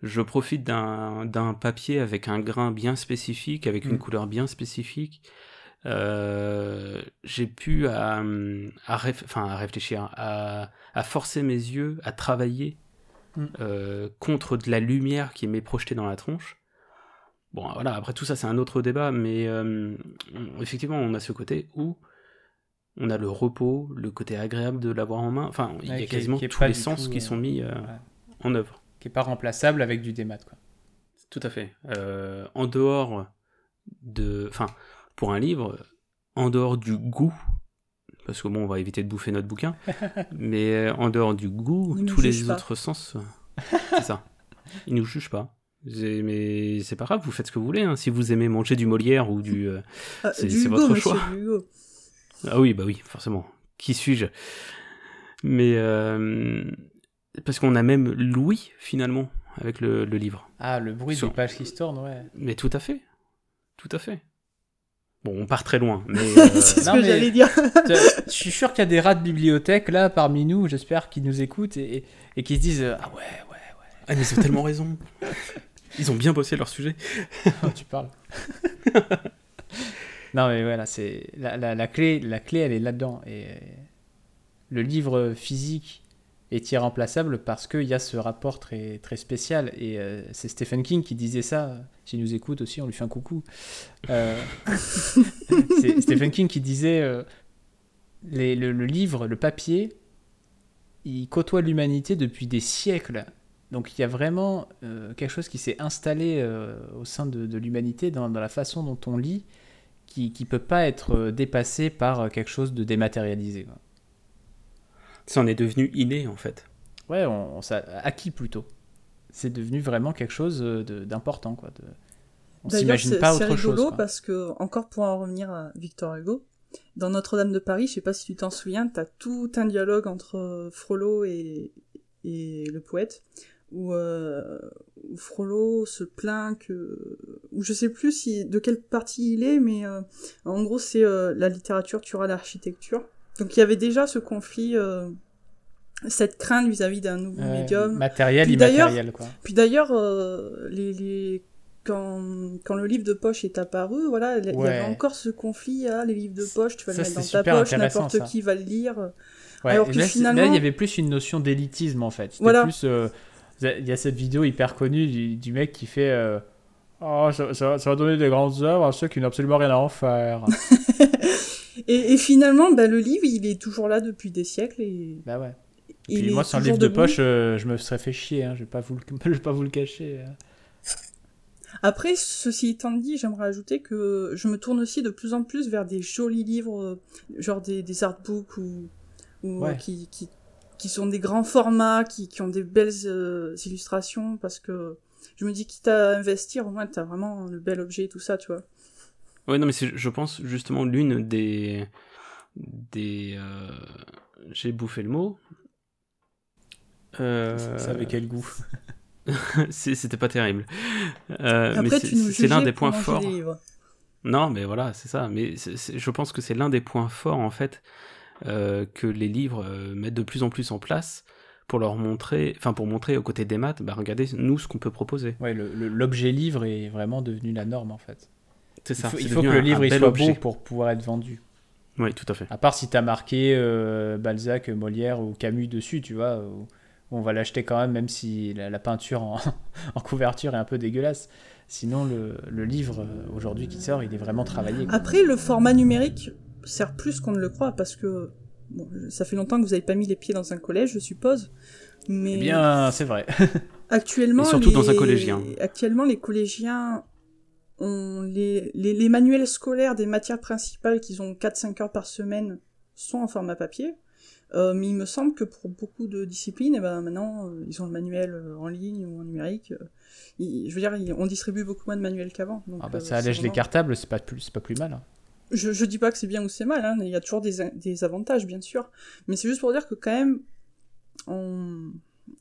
je profite d'un papier avec un grain bien spécifique, avec une Mm. couleur bien spécifique. Euh, J'ai pu à, à, réf- enfin, à réfléchir, à, à forcer mes yeux à travailler Mm. euh, contre de la lumière qui m'est projetée dans la tronche. Bon, voilà, après tout ça, c'est un autre débat, mais euh, effectivement, on a ce côté où on a le repos, le côté agréable de l'avoir en main. Enfin, il y a quasiment tous les sens qui euh, sont mis euh, ouais. en œuvre. Qui est pas remplaçable avec du démat, quoi. Tout à fait. Euh, en dehors de. Enfin, pour un livre, en dehors du goût, parce que bon, on va éviter de bouffer notre bouquin, mais euh, en dehors du goût, tous les pas. autres sens, euh, c'est ça. Ils nous jugent pas. C'est- Mais c'est pas grave, vous faites ce que vous voulez. hein. Si vous aimez manger du Molière ou du. euh, Ah, c'est- votre choix. Hugo. Ah oui, bah oui, forcément. Qui suis-je? Mais. euh, Parce qu'on a même l'ouïe, finalement, avec le, le livre. Ah, le bruit Sur- des pages qui se tournent, ouais. Mais tout à fait. Tout à fait. Bon, on part très loin, mais. euh, c'est ce non, que j'allais dire. Je suis sûr qu'il y a des rats de bibliothèque là parmi nous, j'espère qu'ils nous écoutent et, et qui se disent euh, Ah ouais, ouais, Ah, mais ils ont tellement raison. Ils ont bien bossé leur sujet. ouais, tu parles. non, mais voilà, c'est la, la, la clé, la clé elle est là-dedans. Et le livre physique est irremplaçable parce qu'il y a ce rapport très, très spécial. Et euh, c'est Stephen King qui disait ça. S'il nous écoute aussi, on lui fait un coucou. Euh, c'est Stephen King qui disait euh, le, le livre, le papier, il côtoie l'humanité depuis des siècles. Donc il y a vraiment quelque chose qui s'est installé au sein de, l'humanité dans, la façon dont on lit, qui ne peut pas être dépassé par quelque chose de dématérialisé. Ça en est devenu inné en fait. Ouais, on, on s'a acquis plutôt. C'est devenu vraiment quelque chose euh, d'important. quoi. De... On s'imagine c'est pas c'est autre rigolo chose. quoi. parce que, encore pour en revenir à Victor Hugo, dans Notre-Dame de Paris, je sais pas si tu t'en souviens, t'as tout un dialogue entre Frollo et, et le poète, où, euh, où Frollo se plaint que... Ou je sais plus si de quelle partie il est, mais euh, en gros c'est euh, la littérature tuera l'architecture. Donc il y avait déjà ce conflit, euh, cette crainte vis-à-vis d'un nouveau médium. matériel, Puis immatériel. Quoi. Puis d'ailleurs, euh, les, les... Quand, quand le livre de poche est apparu, voilà, il y avait encore ce conflit, ah, les livres de poche, tu vas Ça, le mettre dans ta poche, n'importe qui va le lire. Ouais, Alors que là, finalement- là, il y avait plus une notion d'élitisme en fait. Voilà. plus. euh, Il y a cette vidéo hyper connue du, du mec qui fait. Oh, ça, ça- ça va donner des grandes œuvres à ceux qui n'ont absolument rien à en faire. Et, et finalement, bah, le livre, il est toujours là depuis des siècles et bah ouais. il Puis moi, sans livre de poche, euh, je me serais fait chier. Hein. Je vais pas vous le, je vais pas vous le cacher. hein. Après, ceci étant dit, j'aimerais ajouter que je me tourne aussi de plus en plus vers des jolis livres, euh, genre des, des artbooks ou, ou Ouais. euh, qui, qui, qui sont des grands formats, qui, qui ont des belles euh, illustrations, parce que je me dis, quitte à investir, au moins t'as vraiment le bel objet et tout ça, tu vois. Ouais, non, mais c'est, je pense, justement, l'une des. des euh, J'ai bouffé le mot. Euh, Ça avait quel goût C'était pas terrible. Euh, mais Après, c'est, tu nous c'est l'un des points forts. des. Non, mais voilà, c'est ça. Mais c'est- c'est- je pense que c'est l'un des points forts, en fait, euh, que les livres euh, mettent de plus en plus en place pour leur montrer, enfin, pour montrer aux côtés des maths, bah, regardez, nous, ce qu'on peut proposer. Ouais, le- le- l'objet livre est vraiment devenu la norme en fait. C'est Il faut, c'est il faut que le livre il soit objet. beau pour pouvoir être vendu. Oui, tout à fait. À part si t'as marqué euh, Balzac, Molière ou Camus dessus, tu vois, on va l'acheter quand même, même si la, la peinture en, en couverture est un peu dégueulasse. Sinon, le, le livre euh, aujourd'hui qui sort, il est vraiment travaillé. Après, le format numérique sert plus qu'on ne le croit, parce que bon, ça fait longtemps que vous n'avez pas mis les pieds dans un collège, je suppose. Mais Eh bien, c'est vrai. actuellement, Et surtout les... dans un collégien. Actuellement, les collégiens ont les, les, les manuels scolaires des matières principales qu'ils ont 4-5 heures par semaine sont en format papier. Euh, mais il me semble que pour beaucoup de disciplines, eh ben, maintenant, euh, ils ont le manuel euh, en ligne ou en numérique. je veux dire, on distribue beaucoup moins de manuels qu'avant. Ah bah, ça allège c'est les vraiment- cartables, c'est pas plus, c'est pas plus mal. hein. je, je dis pas que c'est bien ou c'est mal, hein, il y a toujours des, des avantages, bien sûr. Mais c'est juste pour dire que quand même, on-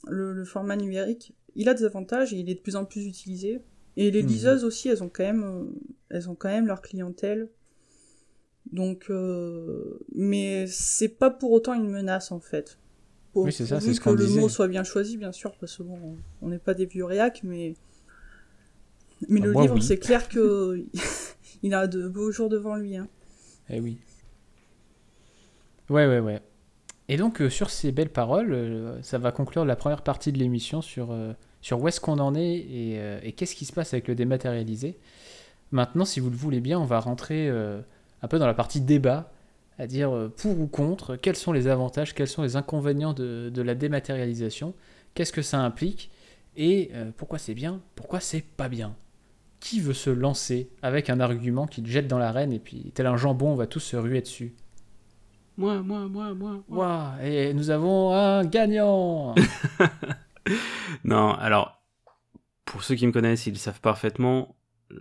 le, le format numérique, il a des avantages et il est de plus en plus utilisé. Et les liseuses aussi, elles ont quand même, euh, elles ont quand même leur clientèle. Donc, euh, mais c'est pas pour autant une menace en fait. Pour- Oui, c'est ça, c'est ce que qu'on le disait. mot soit bien choisi, bien sûr, parce que bon, on n'est pas des vieux réacs, mais mais Ah, le moi, livre, oui. c'est clair que il a de beaux jours devant lui. Hein. Eh oui. Ouais, ouais, ouais. Et donc, euh, sur ces belles paroles, euh, ça va conclure la première partie de l'émission sur, sur où est-ce qu'on en est et, euh, et qu'est-ce qui se passe avec le dématérialisé. Maintenant, si vous le voulez bien, on va rentrer euh, un peu dans la partie débat, à dire euh, pour ou contre, quels sont les avantages, quels sont les inconvénients de, de la dématérialisation, qu'est-ce que ça implique et pourquoi c'est bien, pourquoi c'est pas bien. Qui veut se lancer avec un argument qui te jette dans l'arène et puis tel un jambon, on va tous se ruer dessus? Moi, moi, moi, moi. moi. Et nous avons un gagnant Non, alors, pour ceux qui me connaissent, ils savent parfaitement,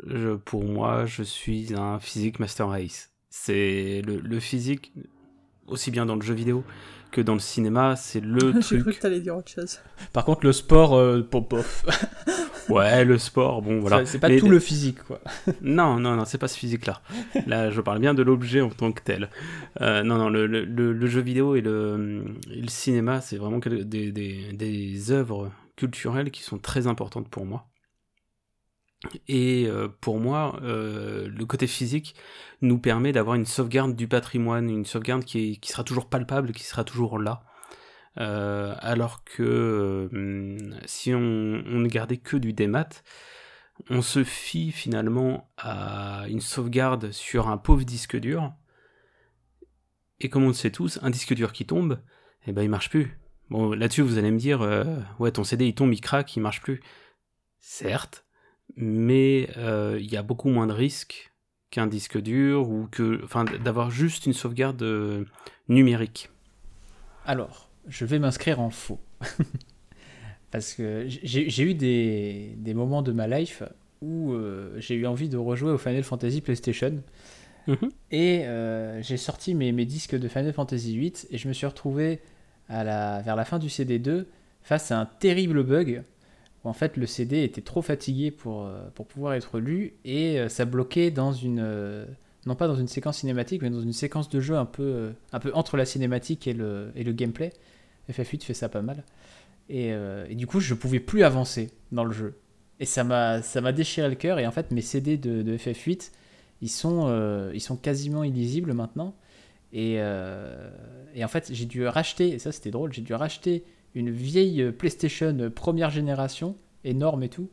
je, pour moi, je suis un physique master race. C'est le, le physique, aussi bien dans le jeu vidéo que dans le cinéma, c'est le J'ai cru truc. que t'allais dire autre chose. Par contre, le sport, euh, pop-off. Ouais, le sport, bon, voilà. C'est pas Mais- tout le physique, quoi. Non, non, non, c'est pas ce physique-là. Là, je parle bien de l'objet en tant que tel. Euh, non, non, le, le- le- le jeu vidéo et le, et le cinéma, c'est vraiment des, des, des œuvres culturelles qui sont très importantes pour moi. Et euh, pour moi, euh, le côté physique nous permet d'avoir une sauvegarde du patrimoine, une sauvegarde qui, est- qui sera toujours palpable, qui sera toujours là. Euh, alors que hum, si on, ne gardait que du démat, on se fie finalement à une sauvegarde sur un pauvre disque dur. Et comme on le sait tous, un disque dur qui tombe, eh ben il marche plus. Bon, là-dessus, vous allez me dire, euh, ouais, ton CD il tombe, il craque, il marche plus. Certes, mais euh, il y a beaucoup moins de risques qu'un disque dur ou que, d'avoir juste une sauvegarde euh, numérique. Alors, je vais m'inscrire en faux. Parce que j'ai eu des, des, moments de ma life où j'ai eu envie de rejouer au Final Fantasy PlayStation. Mhm. Et j'ai sorti mes, mes, disques de Final Fantasy VIII et je me suis retrouvé à la, vers la fin du CD2 face à un terrible bug où en fait le CD était trop fatigué pour, euh, pour pouvoir être lu et euh, ça bloquait dans une euh, non pas dans une séquence cinématique mais dans une séquence de jeu un peu un peu entre la cinématique et le, et le gameplay. FF8 fait ça pas mal et, et, du coup je pouvais plus avancer dans le jeu et ça m'a ça m'a déchiré le cœur et en fait mes CD de, de FF8 ils sont ils sont quasiment illisibles maintenant et, euh, et en fait, j'ai dû racheter, et ça c'était drôle, j'ai dû racheter une vieille PlayStation première génération, énorme et tout.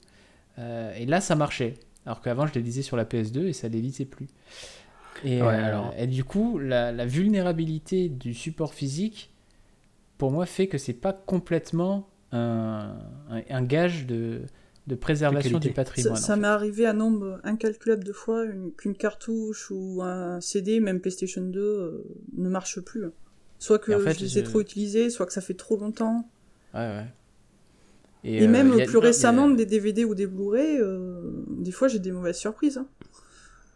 Euh, et là, ça marchait. Alors qu'avant, je les lisais sur la PS2 et ça les lisait plus. Et, euh, et du coup, la, la, vulnérabilité du support physique, pour moi, fait que c'est pas complètement un, un, gage de, de préservation du patrimoine. Ça, m'est arrivé un nombre incalculable de fois qu'une cartouche ou un CD, même PlayStation 2, euh, ne marche plus. Soit que je les ai trop utilisés, soit que ça fait trop longtemps. Ouais, ouais. Et, même euh, plus récemment, des DVD ou des Blu-ray, euh, des fois j'ai des mauvaises surprises. Hein.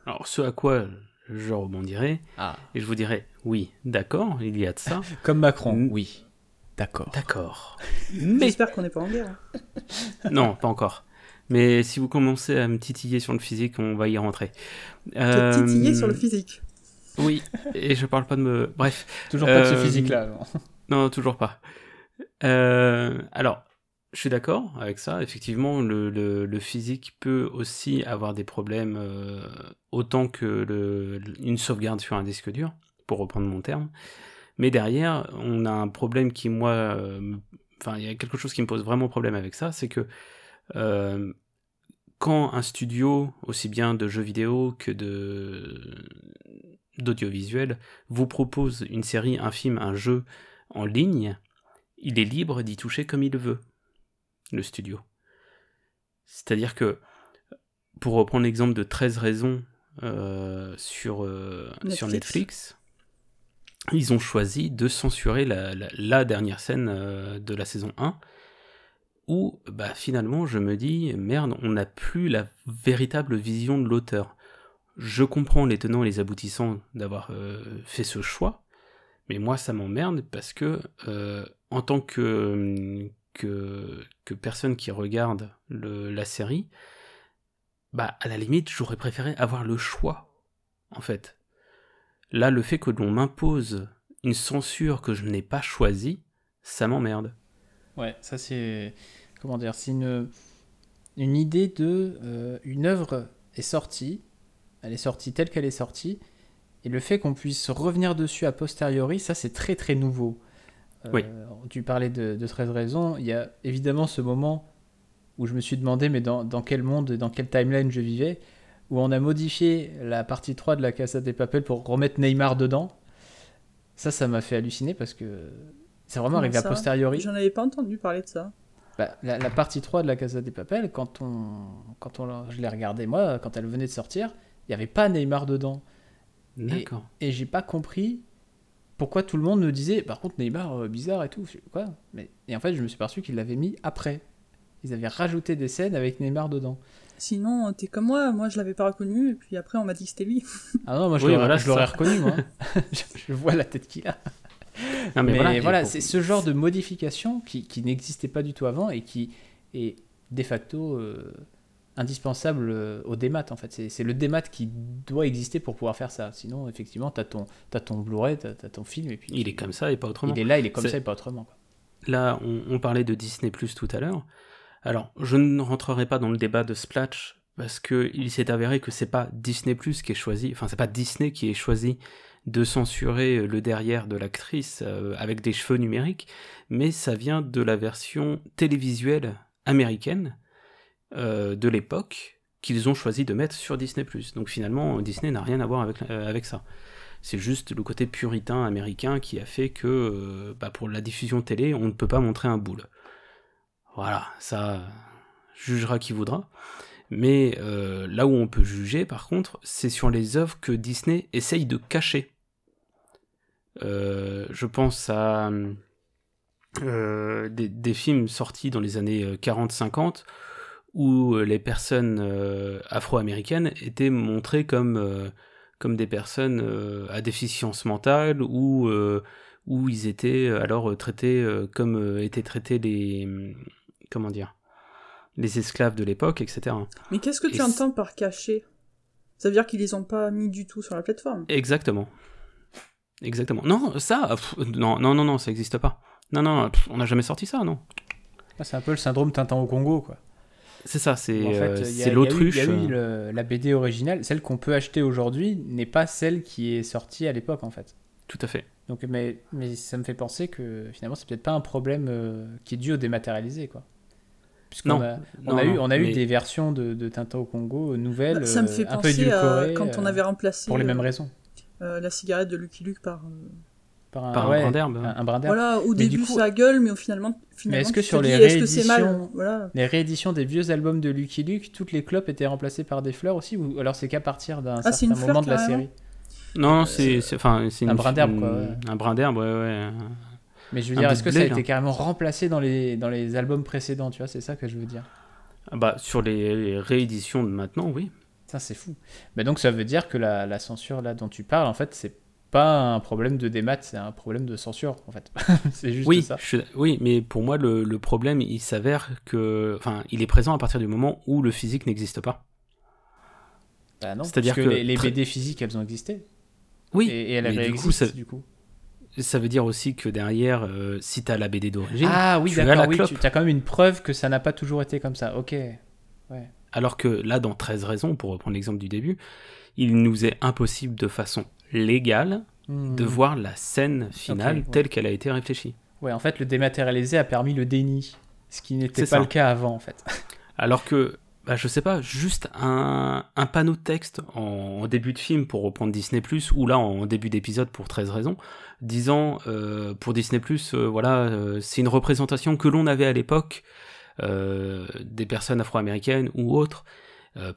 Alors, ce à quoi je rebondirai, ah. et je vous dirai, oui, d'accord, il y a de ça. Comme Macron, oui. D'accord. D'accord. Mais... J'espère qu'on n'est pas en guerre. Hein. non, pas encore. Mais si vous commencez à me titiller sur le physique, on va y rentrer. Euh... Te titiller sur le physique. Oui, et je parle pas de me. Bref. Toujours pas de ce euh, physique-là. Non. toujours pas. Euh, alors, je suis d'accord avec ça. Effectivement, le, le, physique peut aussi avoir des problèmes euh, autant que le, une sauvegarde sur un disque dur, pour reprendre mon terme. Mais derrière, on a un problème qui, moi, euh, enfin, il y a quelque chose qui me pose vraiment problème avec ça, c'est que euh, quand un studio, aussi bien de jeux vidéo que de d'audiovisuel, vous propose une série, un film, un jeu en ligne, il est libre d'y toucher comme il veut, le studio. C'est-à-dire que, pour reprendre l'exemple de 13 raisons euh, sur, sur Netflix, ils ont choisi de censurer la, dernière scène euh, de la saison 1, où bah, finalement je me dis, merde, on n'a plus la véritable vision de l'auteur. Je comprends les tenants et les aboutissants d'avoir euh, fait ce choix, mais moi ça m'emmerde parce que euh, en tant que, personne qui regarde la série, bah à la limite j'aurais préféré avoir le choix, en fait. Là, le fait que l'on m'impose une censure que je n'ai pas choisie, ça m'emmerde. Ouais, ça c'est. Comment dire C'est une, une idée de. Euh, une œuvre est sortie, elle est sortie telle qu'elle est sortie, et le fait qu'on puisse revenir dessus a posteriori, ça c'est très très nouveau. Euh, oui. Tu parlais de, de 13 raisons, il y a évidemment ce moment où je me suis demandé, mais dans, dans quel monde, dans quelle timeline je vivais où on a modifié la partie 3 de la Casa des Papel pour remettre Neymar dedans. Ça, ça m'a fait halluciner parce que c'est vraiment arrivé a posteriori. J'en avais pas entendu parler de ça. Bah, la, partie 3 de la Casa des Papel, quand, on, quand on, je l'ai regardée, moi, quand elle venait de sortir, il n'y avait pas Neymar dedans. D'accord. Et, et j'ai pas compris pourquoi tout le monde me disait, par contre, Neymar, euh, bizarre et tout. Quoi Mais, Et en fait, je me suis perçu qu'ils l'avaient mis après. Ils avaient rajouté des scènes avec Neymar dedans. Sinon, t'es comme moi, moi je l'avais pas reconnu, et puis après on m'a dit que c'était lui. Ah non, moi je l'aurais reconnu, moi. je, vois la tête qu'il a. mais, voilà, c'est ce genre de modification qui, qui n'existait pas du tout avant et qui est de facto euh, indispensable euh, au démat en fait. C'est le démat qui doit exister pour pouvoir faire ça. Sinon, effectivement, t'as ton, as ton Blu-ray, t'as as ton film et puis. Il est comme ça et pas autrement. Il est là, il est comme ça et pas autrement. Là, on, on, parlait de Disney Plus tout à l'heure. Alors, je ne rentrerai pas dans le débat de Splash parce que il s'est avéré que c'est pas Disney qui est choisi, enfin c'est pas Disney qui est choisi de censurer le derrière de l'actrice euh, avec des cheveux numériques, mais ça vient de la version télévisuelle américaine euh, de l'époque qu'ils ont choisi de mettre sur Disney ⁇ Donc finalement, Disney n'a rien à voir avec, euh, avec ça. C'est juste le côté puritain américain qui a fait que bah, pour la diffusion télé, on ne peut pas montrer un boule. Voilà, ça jugera qui voudra. Mais là où on peut juger, par contre, c'est sur les œuvres que Disney essaye de cacher. Euh, je pense à euh, des, films sortis dans les années 40-50 euh, où les personnes afro-américaines étaient montrées comme, comme des personnes à déficience mentale ou où ils étaient alors traités comme étaient traités les comment dire les esclaves de l'époque, etc. Mais qu'est-ce que tu entends par cacher Ça veut dire qu'ils les ont pas mis du tout sur la plateforme Exactement. Exactement. Non, ça, non, non, non, non, ça n'existe pas. Non, non, on n'a jamais sorti ça, non. Ah, c'est un peu le syndrome Tintin au Congo, quoi. C'est ça, c'est euh, l'autruche. Il y a eu la BD originale, celle qu'on peut acheter aujourd'hui n'est pas celle qui est sortie à l'époque, en fait. Tout à fait. Donc, mais, mais ça me fait penser que finalement, c'est peut-être pas un problème euh, qui est dû au dématérialisé, quoi. Puisqu'on a, on a, eu, on a eu des versions de, de, Tintin au Congo nouvelles, bah, ça me fait un peu édulcorées, quand on avait remplacé pour les mêmes raisons. Euh, la cigarette de Lucky Luke par, euh, par, un, brin d'herbe. Un, brin d'herbe. Voilà, au début coup... ça gueule, mais finalement, finalement mais est-ce que sur les rééditions, voilà. les rééditions des vieux albums de Lucky Luke, toutes les clopes étaient remplacées par des fleurs aussi, ou alors c'est qu'à partir d'un ah, certain moment de la série? Non, euh, c'est enfin c'est un brin d'herbe quoi. Un brin d'herbe, ouais ouais. Mais je veux dire, est-ce que ça a été carrément remplacé dans les dans les albums précédents, tu vois, c'est ça que je veux dire. Ah bah sur les rééditions de maintenant, oui. Ça, c'est fou. Mais donc, ça veut dire que la, la, censure là dont tu parles, en fait, c'est pas un problème de démat, c'est un problème de censure, en fait. c'est juste oui, ça. oui, mais pour moi, le, le problème, il s'avère que. Enfin, il est présent à partir du moment où le physique n'existe pas. Bah non, C'est-à-dire que, les, les, BD physiques, elles ont existé. Oui, et, et elles du coup, ça, du coup. Ça veut dire aussi que derrière, euh, si tu as la BD d'origine, ah oui, tu as quand même une preuve que ça n'a pas toujours été comme ça. Ok. Ouais. Alors que là, dans 13 raisons, pour reprendre l'exemple du début, il nous est impossible de façon légale de hmm. voir la scène finale telle qu'elle a été réfléchie. Ouais, en fait, le dématérialisé a permis le déni, ce qui n'était pas le cas avant, en fait. Alors que, bah, je sais pas, juste un, panneau de texte en, début de film pour reprendre Disney ⁇ ou là en début d'épisode pour 13 raisons, disant euh, pour Disney ⁇ euh, voilà, euh, c'est une représentation que l'on avait à l'époque des personnes afro-américaines ou autres,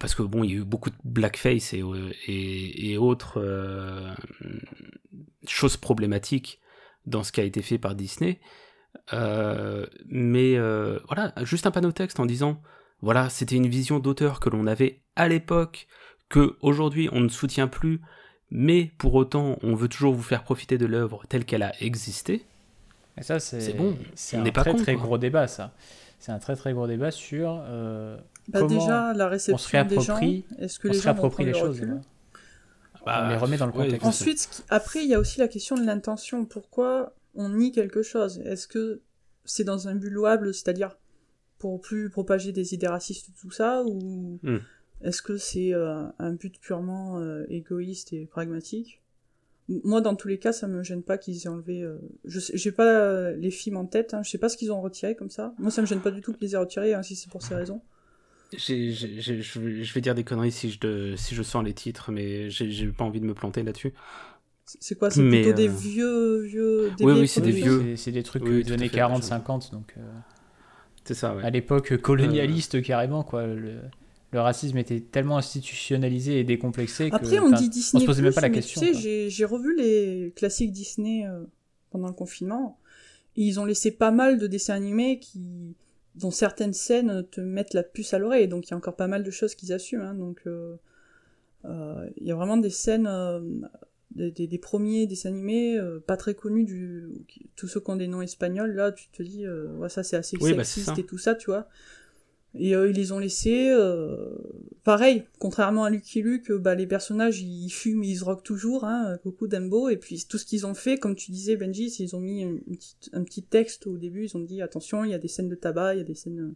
parce que bon, il y a eu beaucoup de blackface et, et, autres choses problématiques dans ce qui a été fait par Disney. mais voilà, juste un panneau texte en disant voilà, c'était une vision d'auteur que l'on avait à l'époque, que aujourd'hui on ne soutient plus, mais pour autant on veut toujours vous faire profiter de l'œuvre telle qu'elle a existé. Et ça, c'est bon. C'est un très très gros débat, ça c'est un très très gros débat sur euh, bah comment déjà, la réception on se réapproprie, est-ce que les gens les choses. Bah, on les remet dans le contexte. Ensuite, après, il y a aussi la question de l'intention. Pourquoi on nie quelque chose? Est-ce que c'est dans un but louable, c'est-à-dire pour plus propager des idées racistes, tout ça, ou hmm. est-ce que c'est euh, un but purement euh, égoïste et pragmatique? Moi, dans tous les cas, ça me gêne pas qu'ils aient enlevé. Euh... Je j'ai pas euh, les films en tête. Hein. Je sais pas ce qu'ils ont retiré comme ça. Moi, ça me gêne pas du tout qu'ils les aient retirés, hein, si c'est pour ces raisons. je vais dire des conneries si je, si je sens les titres, mais j'ai pas envie de me planter là-dessus. C'est quoi C'est plutôt des vieux, vieux. oui, oui, c'est des vieux. C'est des trucs des années 40-50, donc. Euh, c'est ça, ouais. À l'époque colonialiste, carrément, quoi. Le le racisme était tellement institutionnalisé et décomplexé Après, on dit Disney, se posait même pas la question. Tu sais, j'ai revu les classiques Disney euh, pendant le confinement. Et ils ont laissé pas mal de dessins animés qui, dont certaines scènes te mettent la puce à l'oreille. Donc il y a encore pas mal de choses qu'ils assument. Hein. donc euh, euh, il y a vraiment des scènes, des, premiers dessins animés pas très connus du, tous ceux qui ont des noms espagnols. Là, tu te dis, ouais, ça c'est assez bah, sexiste et tout ça, tu vois. Et euh, ils les ont laissés. Euh, pareil, contrairement à Lucky Luke, bah, les personnages ils fument, ils se rockent toujours, hein, Coco Dumbo. Et puis tout ce qu'ils ont fait, comme tu disais Benji, ils ont mis un petit texte au début, ils ont dit attention, il y a des scènes de tabac, il y a des scènes.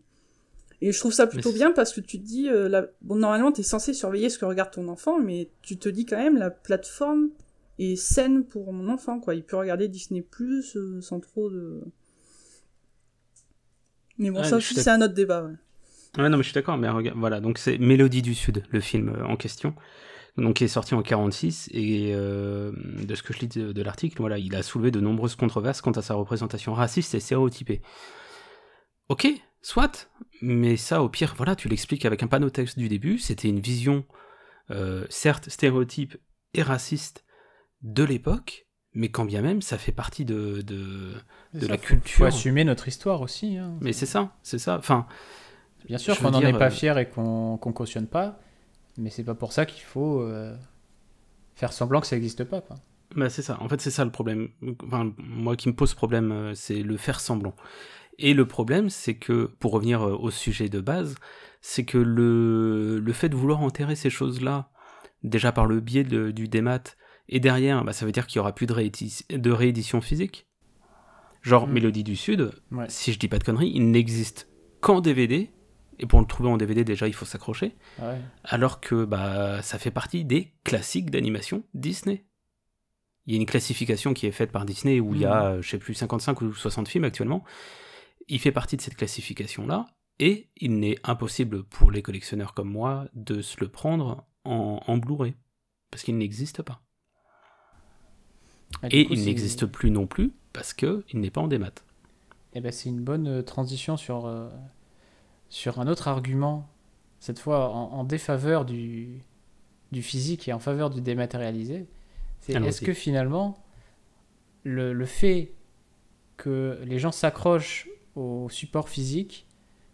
Et je trouve ça plutôt bien parce que tu te dis, euh, la... bon, normalement, t'es censé surveiller ce que regarde ton enfant, mais tu te dis quand même, la plateforme est saine pour mon enfant, quoi. Il peut regarder Disney Plus euh, sans trop de. Mais bon, Ouais, ça aussi, c'est un autre débat, ouais. Ouais, non, mais je suis d'accord, mais regarde, voilà, donc c'est Mélodie du Sud, le film euh, en question, donc qui est sorti en 46, et euh, de ce que je lis de, de l'article, voilà, il a soulevé de nombreuses controverses quant à sa représentation raciste et stéréotypée. Ok, soit, mais ça, au pire, voilà, tu l'expliques avec un panneau texte du début, c'était une vision, euh, certes stéréotype et raciste de l'époque, mais quand bien même, ça fait partie de, de, de Ça, la faut- culture. Faut assumer notre histoire aussi. hein. Mais c'est ça, c'est ça, enfin... Bien sûr qu'on n'en est pas euh, fier et qu'on qu'on cautionne pas, mais c'est pas pour ça qu'il faut euh, faire semblant que ça n'existe pas. Quoi. Bah c'est ça, en fait c'est ça le problème. Enfin, moi qui me pose problème, euh, c'est le faire semblant. Et le problème, c'est que, pour revenir au sujet de base, c'est que le, le fait de vouloir enterrer ces choses-là, déjà par le biais de- du démat, et derrière, bah, ça veut dire qu'il y aura plus de, réédi- de réédition physique. Genre Mm. Mélodie du Sud, Ouais. si je dis pas de conneries, il n'existe qu'en DVD, et pour le trouver en DVD déjà il faut s'accrocher, Ouais. alors que bah, ça fait partie des classiques d'animation Disney. Il y a une classification qui est faite par Disney où il y a, euh, je sais plus, 55 ou 60 films actuellement. Il fait partie de cette classification-là, et il n'est impossible pour les collectionneurs comme moi de se le prendre en, en Blu-ray, parce qu'il n'existe pas. Du Et coup, il n'existe plus non plus, parce qu'il n'est pas en démat. Eh ben, c'est une bonne euh, transition sur, euh, sur un autre argument, cette fois en, en défaveur du, du physique et en faveur du dématérialisé. C'est est-ce que finalement, le, le fait que les gens s'accrochent au support physique,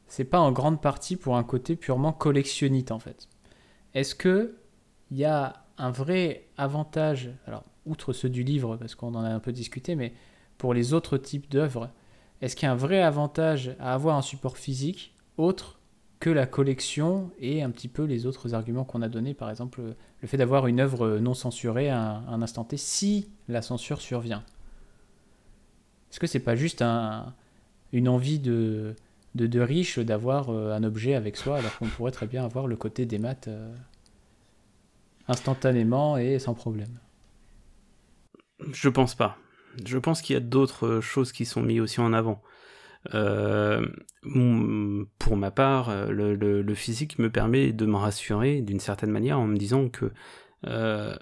c'est pas en grande partie pour un côté purement collectionnite en fait? Est-ce que il y a un vrai avantage, alors outre ceux du livre, parce qu'on en a un peu discuté, mais pour les autres types d'œuvres, est-ce qu'il y a un vrai avantage à avoir un support physique autre que la collection et un petit peu les autres arguments qu'on a donnés, par exemple le fait d'avoir une œuvre non censurée à un, instant T si la censure survient? Est-ce que c'est pas juste un- une envie de, de, de riche d'avoir euh, un objet avec soi alors qu'on pourrait très bien avoir le côté des maths euh, instantanément et sans problème? Je pense pas. Je pense qu'il y a d'autres euh, choses qui sont mises aussi en avant. Euh, mon- pour ma part, euh, le, le- le physique me permet de me rassurer d'une certaine manière en me disant que, euh,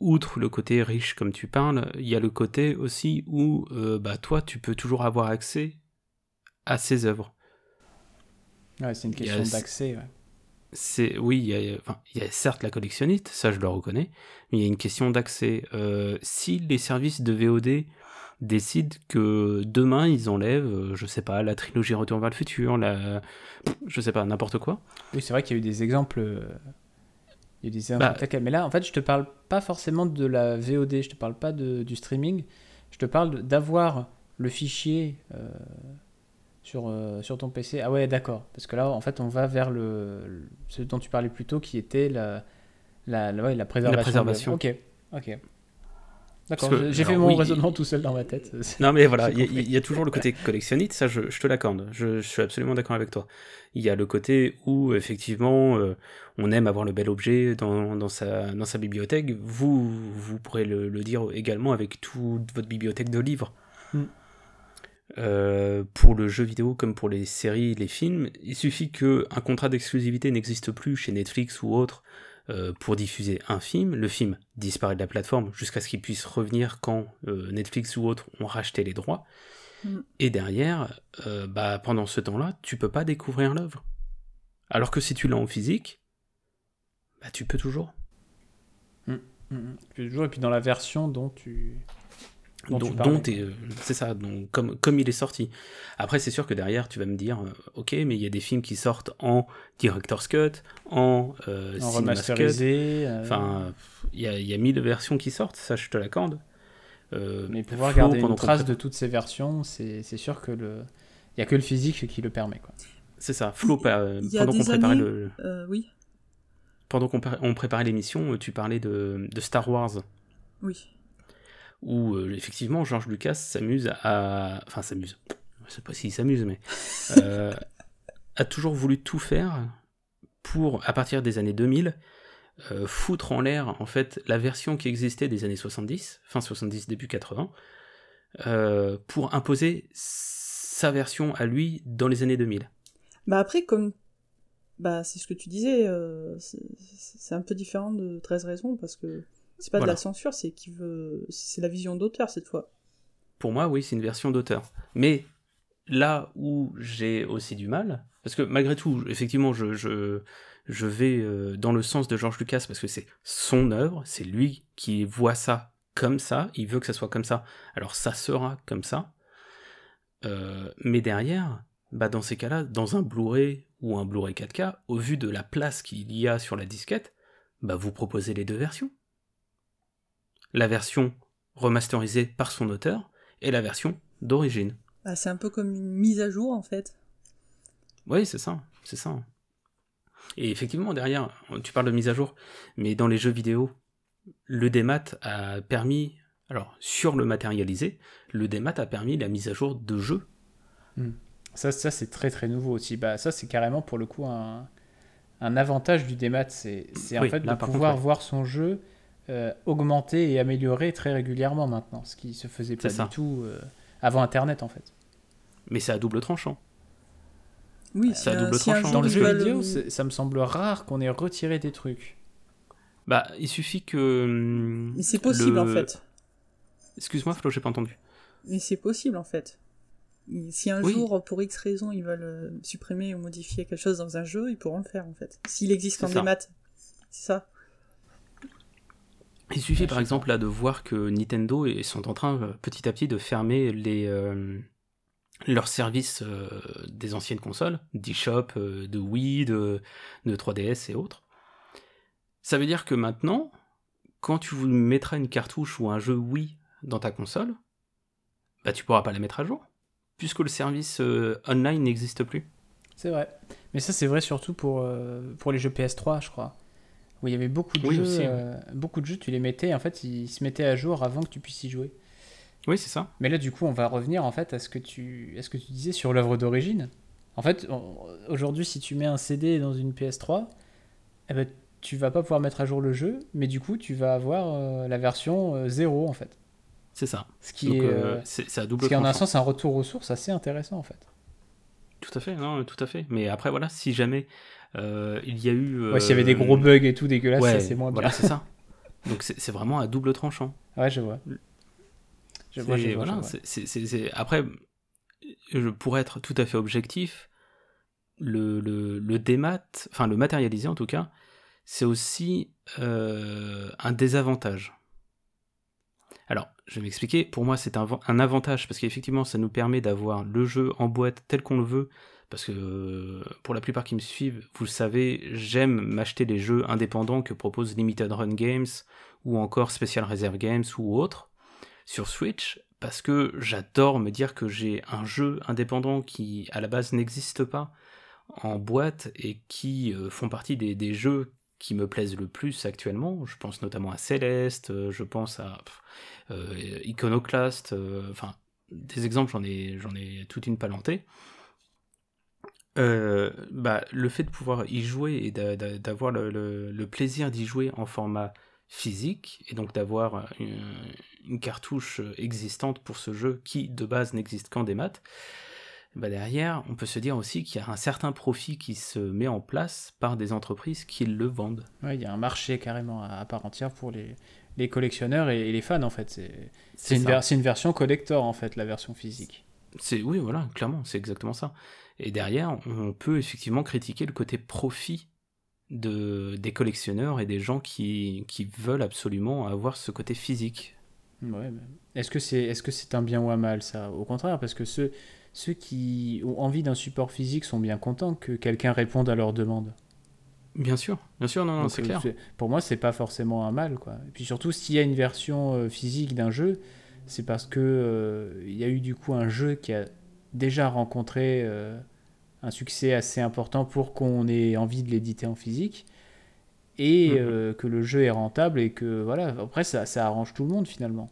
outre le côté riche comme tu parles, il y a le côté aussi où euh, bah, toi, tu peux toujours avoir accès à ces œuvres. Ouais, c'est une question d'accès. ouais. C'est oui, il y, a, enfin, il y a certes la collectionniste, ça je le reconnais, mais il y a une question d'accès. Euh, si les services de VOD décident que demain ils enlèvent, euh, je sais pas, la trilogie Retour vers le futur, la, je sais pas, n'importe quoi. Oui, c'est vrai qu'il y a eu des exemples. euh, Il y a eu des exemples Bah, Mais là, en fait, je te parle pas forcément de la VOD, je te parle pas de, du streaming. Je te parle d'avoir le fichier euh, sur, euh, sur ton PC. Ah ouais, d'accord. Parce que là, en fait, on va vers le, le- ce dont tu parlais plus tôt, qui était la, la, la, ouais, la préservation. de préservation. Ok, ok. D'accord, j'ai fait mon oui, raisonnement tout seul dans ma tête. Non mais voilà, il y, a- y toujours le côté collectionniste, ça je, je te l'accorde, je, je suis absolument d'accord avec toi. Il y a le côté où effectivement euh, on aime avoir le bel objet dans, dans, sa, dans sa bibliothèque, vous, vous pourrez le, le dire également avec toute votre bibliothèque de livres. Mm. Euh, pour le jeu vidéo comme pour les séries, les films, il suffit que un contrat d'exclusivité n'existe plus chez Netflix ou autre euh, pour diffuser un film, le film disparaît de la plateforme jusqu'à ce qu'il puisse revenir quand euh, Netflix ou autres ont racheté les droits. Mm. Et derrière, euh, bah, pendant ce temps-là, tu peux pas découvrir l'œuvre. Alors que si tu l'as en physique, bah, tu peux toujours. Mhm. Puis toujours, et puis dans la version dont tu. Dont Dont- tu parlais, dont t'es- euh, c'est ça, donc, comme, comme il est sorti. Après, c'est sûr que derrière, tu vas me dire, euh, ok, mais il y a des films qui sortent en Director's Cut, en, euh, en remasterisé. euh, Enfin, il y a, il y a mille versions qui sortent, ça je te l'accorde. Euh, Mais pouvoir garder une trace de toutes ces versions, c'est c'est sûr que le. Il n'y a que le physique qui le permet. Quoi. C'est ça, Flo, y pendant qu'on préparait années- le, Euh, oui, pendant qu'on par- on préparait l'émission, tu parlais de, de Star Wars, oui. Où euh, effectivement George Lucas s'amuse à, enfin s'amuse, je sais pas s'il s'amuse, mais euh, a toujours voulu tout faire pour, à partir des années 2000, euh, foutre en l'air en fait la version qui existait des années 70, fin 70, début 80, euh, pour imposer sa version à lui dans les années 2000. Bah après, comme bah c'est ce que tu disais, euh, c'est un peu différent de 13 raisons parce que c'est pas de la censure, c'est qu'il veut, c'est la vision d'auteur cette fois. Pour moi, oui, c'est une version d'auteur. Mais là où j'ai aussi du mal, parce que malgré tout, effectivement, je, je, je vais euh, dans le sens de George Lucas parce que c'est son œuvre, c'est lui qui voit ça comme ça, il veut que ça soit comme ça, alors ça sera comme ça. Euh, mais derrière, bah dans ces cas-là, dans un Blu-ray ou un Blu-ray 4K, au vu de la place qu'il y a sur la disquette, bah vous proposez les deux versions. La version remasterisée par son auteur et la version d'origine. Bah, c'est un peu comme une mise à jour en fait. Oui, c'est ça, c'est ça. Et effectivement, derrière, tu parles de mise à jour, mais dans les jeux vidéo, le démat a permis, alors sur le matérialisé, le démat a permis la mise à jour de jeux. Hmm. Ça, ça c'est très très nouveau aussi. Bah, ça, c'est carrément pour le coup un, un avantage du démat. C'est en fait de pouvoir voir son jeu euh, augmenter et améliorer très régulièrement maintenant, ce qui se faisait pas du tout euh, avant Internet en fait. Mais c'est à double tranchant. Oui, c'est à double tranchant. Dans le jeu vidéo, ça me semble rare qu'on ait retiré des trucs. Bah, il suffit que. Hum, Mais c'est possible en fait. Excuse-moi, Flo, j'ai pas entendu. Mais c'est possible en fait. Si un jour, pour X raison, ils veulent euh, supprimer ou modifier quelque chose dans un jeu, ils pourront le faire en fait. S'il existe en démat. C'est ça. Il suffit par exemple là de voir que Nintendo sont en train euh, petit à petit de fermer les, euh, leurs services des anciennes consoles, d'eShop, de Wii, de, de 3DS et autres. Ça veut dire que maintenant, quand tu mettras une cartouche ou un jeu Wii dans ta console, bah tu pourras pas la mettre à jour, puisque le service euh, online n'existe plus. C'est vrai. Mais ça, c'est vrai surtout pour, euh, pour les jeux PS3, je crois. Où il y avait beaucoup de jeux. Euh, beaucoup de jeux, tu les mettais, en fait, ils se mettaient à jour avant que tu puisses y jouer. Oui, c'est ça. Mais là, du coup, on va revenir en fait à ce que tu, à ce que tu disais sur l'œuvre d'origine. En fait, aujourd'hui, si tu mets un CD dans une PS3, eh ben, tu vas pas pouvoir mettre à jour le jeu, mais du coup, tu vas avoir la version 0 en fait. C'est ça. Ce qui est, euh, euh, c'est, à double Ce qui en un sens un retour aux sources assez intéressant en fait. Tout à fait, non, tout à fait. Mais après voilà, si jamais euh, il y a eu, ouais, s'il y avait des gros bugs et tout dégueulasses, ça c'est moins bien. Voilà, c'est ça. Donc c'est, vraiment à double tranchant. Ouais, je vois. Je vois, je vois, voilà, c'est, après, je pourrais être tout à fait objectif. Le, le, le démat, enfin le matérialisé en tout cas, c'est aussi un désavantage. Alors, je vais m'expliquer. Pour moi, c'est un, avantage parce qu'effectivement, ça nous permet d'avoir le jeu en boîte tel qu'on le veut. Parce que pour la plupart qui me suivent, vous le savez, j'aime m'acheter les jeux indépendants que propose Limited Run Games ou encore Special Reserve Games ou autres sur Switch parce que j'adore me dire que j'ai un jeu indépendant qui à la base n'existe pas en boîte et qui euh, font partie des, jeux qui me plaisent le plus actuellement. Je pense notamment à Céleste, euh, je pense à euh, Iconoclast, enfin des exemples, j'en ai, j'en ai toute une palantée. Bah, le fait de pouvoir y jouer et d'avoir le, plaisir d'y jouer en format physique, et donc d'avoir une, cartouche existante pour ce jeu qui de base n'existe qu'en démat, bah derrière, on peut se dire aussi qu'il y a un certain profit qui se met en place par des entreprises qui le vendent. Oui, il y a un marché carrément à part entière pour les, les collectionneurs et, les fans en fait. C'est une, une, version collector en fait, la version physique. C'est oui, voilà, clairement, c'est exactement ça. Et derrière, on peut effectivement critiquer le côté profit de, des collectionneurs et des gens qui, qui veulent absolument avoir ce côté physique. Ouais, est-ce que c'est est-ce que c'est un bien ou un mal ça? Au contraire, parce que ceux ceux qui ont envie d'un support physique sont bien contents que quelqu'un réponde à leurs demandes. Bien sûr, bien sûr, non, non c'est clair. Pour moi, c'est pas forcément un mal, quoi. Et puis surtout, s'il y a une version euh, physique d'un jeu, c'est parce que euh, il y a eu du coup un jeu qui a déjà rencontré euh, un succès assez important pour qu'on ait envie de l'éditer en physique et mhm. que le jeu est rentable et que voilà. Après, ça, ça arrange tout le monde finalement.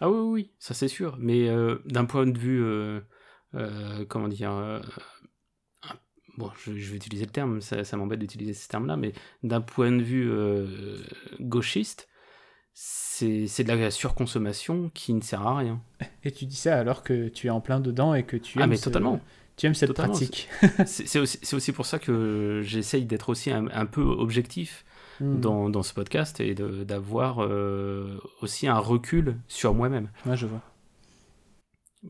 Ah oui, oui, ça c'est sûr. Mais d'un point de vue, comment dire bon, je, vais utiliser le terme, ça, ça m'embête d'utiliser ce terme-là, mais d'un point de vue euh, gauchiste, c'est de la surconsommation qui ne sert à rien. Et tu dis ça alors que tu es en plein dedans et que tu ah, aimes, mais totalement. Tu aimes cette pratique. c'est aussi, aussi, pour ça que j'essaye d'être aussi un, peu objectif hmm. dans, dans, ce podcast et d'avoir euh, aussi un recul sur moi-même. Ouais, je vois.